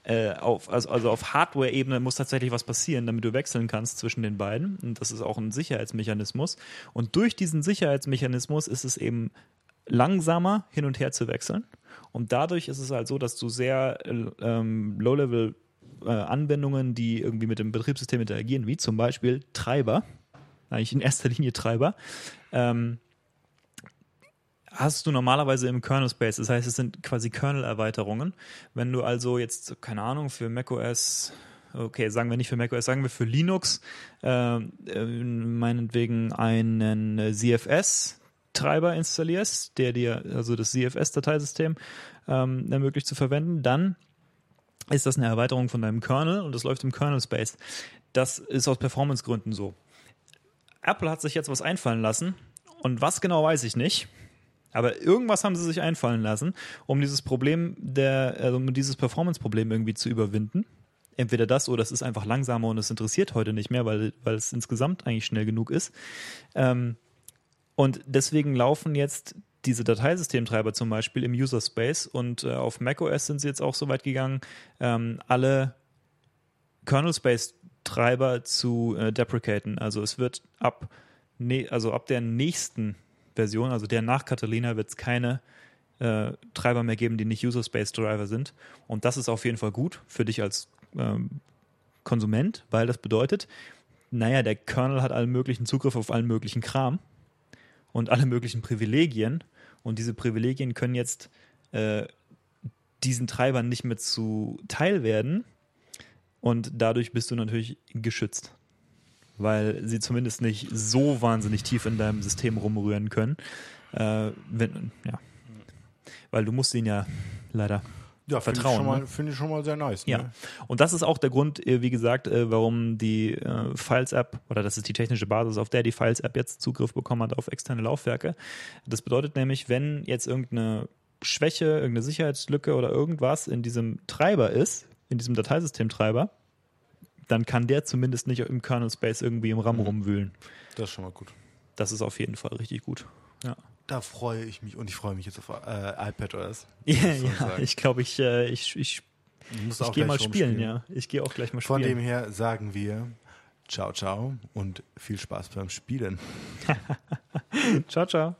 äh, auf, also, also auf Hardware-Ebene muss tatsächlich was passieren, damit du wechseln kannst zwischen den beiden. Und das ist auch ein Sicherheitsmechanismus. Und durch diesen Sicherheitsmechanismus ist es eben langsamer hin und her zu wechseln. Und dadurch ist es halt so, dass du sehr äh, ähm, Low-Level äh, Anwendungen, die irgendwie mit dem Betriebssystem interagieren, wie zum Beispiel Treiber, eigentlich in erster Linie Treiber, ähm, hast du normalerweise im Kernel Space. Das heißt, es sind quasi Kernel-Erweiterungen. Wenn du also jetzt, keine Ahnung, für macOS, okay, sagen wir nicht für macOS, sagen wir für Linux, äh, äh, meinetwegen einen CFS-Treiber installierst, der dir also das CFS-Dateisystem ähm, ermöglicht zu verwenden, dann ist das eine Erweiterung von deinem Kernel und das läuft im Kernel Space. Das ist aus Performancegründen so. Apple hat sich jetzt was einfallen lassen und was genau weiß ich nicht. Aber irgendwas haben sie sich einfallen lassen, um dieses Problem der, also um dieses Performance-Problem irgendwie zu überwinden. Entweder das oder es ist einfach langsamer und es interessiert heute nicht mehr, weil, weil es insgesamt eigentlich schnell genug ist. Ähm, und deswegen laufen jetzt diese Dateisystemtreiber zum Beispiel im User Space und äh, auf macOS sind sie jetzt auch so weit gegangen, ähm, alle Kernel Space Treiber zu äh, deprecaten. Also es wird ab, ne also ab der nächsten Version, also der nach Catalina, wird es keine äh, Treiber mehr geben, die nicht User Space Driver sind. Und das ist auf jeden Fall gut für dich als ähm, Konsument, weil das bedeutet, naja, der Kernel hat allen möglichen Zugriff auf allen möglichen Kram und alle möglichen Privilegien. Und diese Privilegien können jetzt äh, diesen Treibern nicht mehr zuteil werden. Und dadurch bist du natürlich geschützt. Weil sie zumindest nicht so wahnsinnig tief in deinem System rumrühren können. Äh, wenn, ja. Weil du musst ihnen ja leider Ja, finde ich, Vertrauen, schon mal- ne? finde ich schon mal sehr nice. ja, Ne? und das ist auch der Grund, äh, wie gesagt, äh, warum die äh, Files-App oder das ist die technische Basis, auf der die Files-App jetzt Zugriff bekommen hat auf externe Laufwerke. Das bedeutet nämlich, wenn jetzt irgendeine Schwäche, irgendeine Sicherheitslücke oder irgendwas in diesem Treiber ist, in diesem Dateisystemtreiber, dann kann der zumindest nicht im Kernel Space irgendwie im RAM rumwühlen. Das ist schon mal gut. Das ist auf jeden Fall richtig gut. Ja, Da freue ich mich und ich freue mich jetzt auf äh, iPad OS. ja, ja ich glaube, ich, äh, ich, ich, Ich, muss ich auch gehe gleich mal spielen, ja. Ich gehe auch gleich mal Von spielen. dem her sagen wir ciao, ciao und viel Spaß beim Spielen. Ciao, ciao.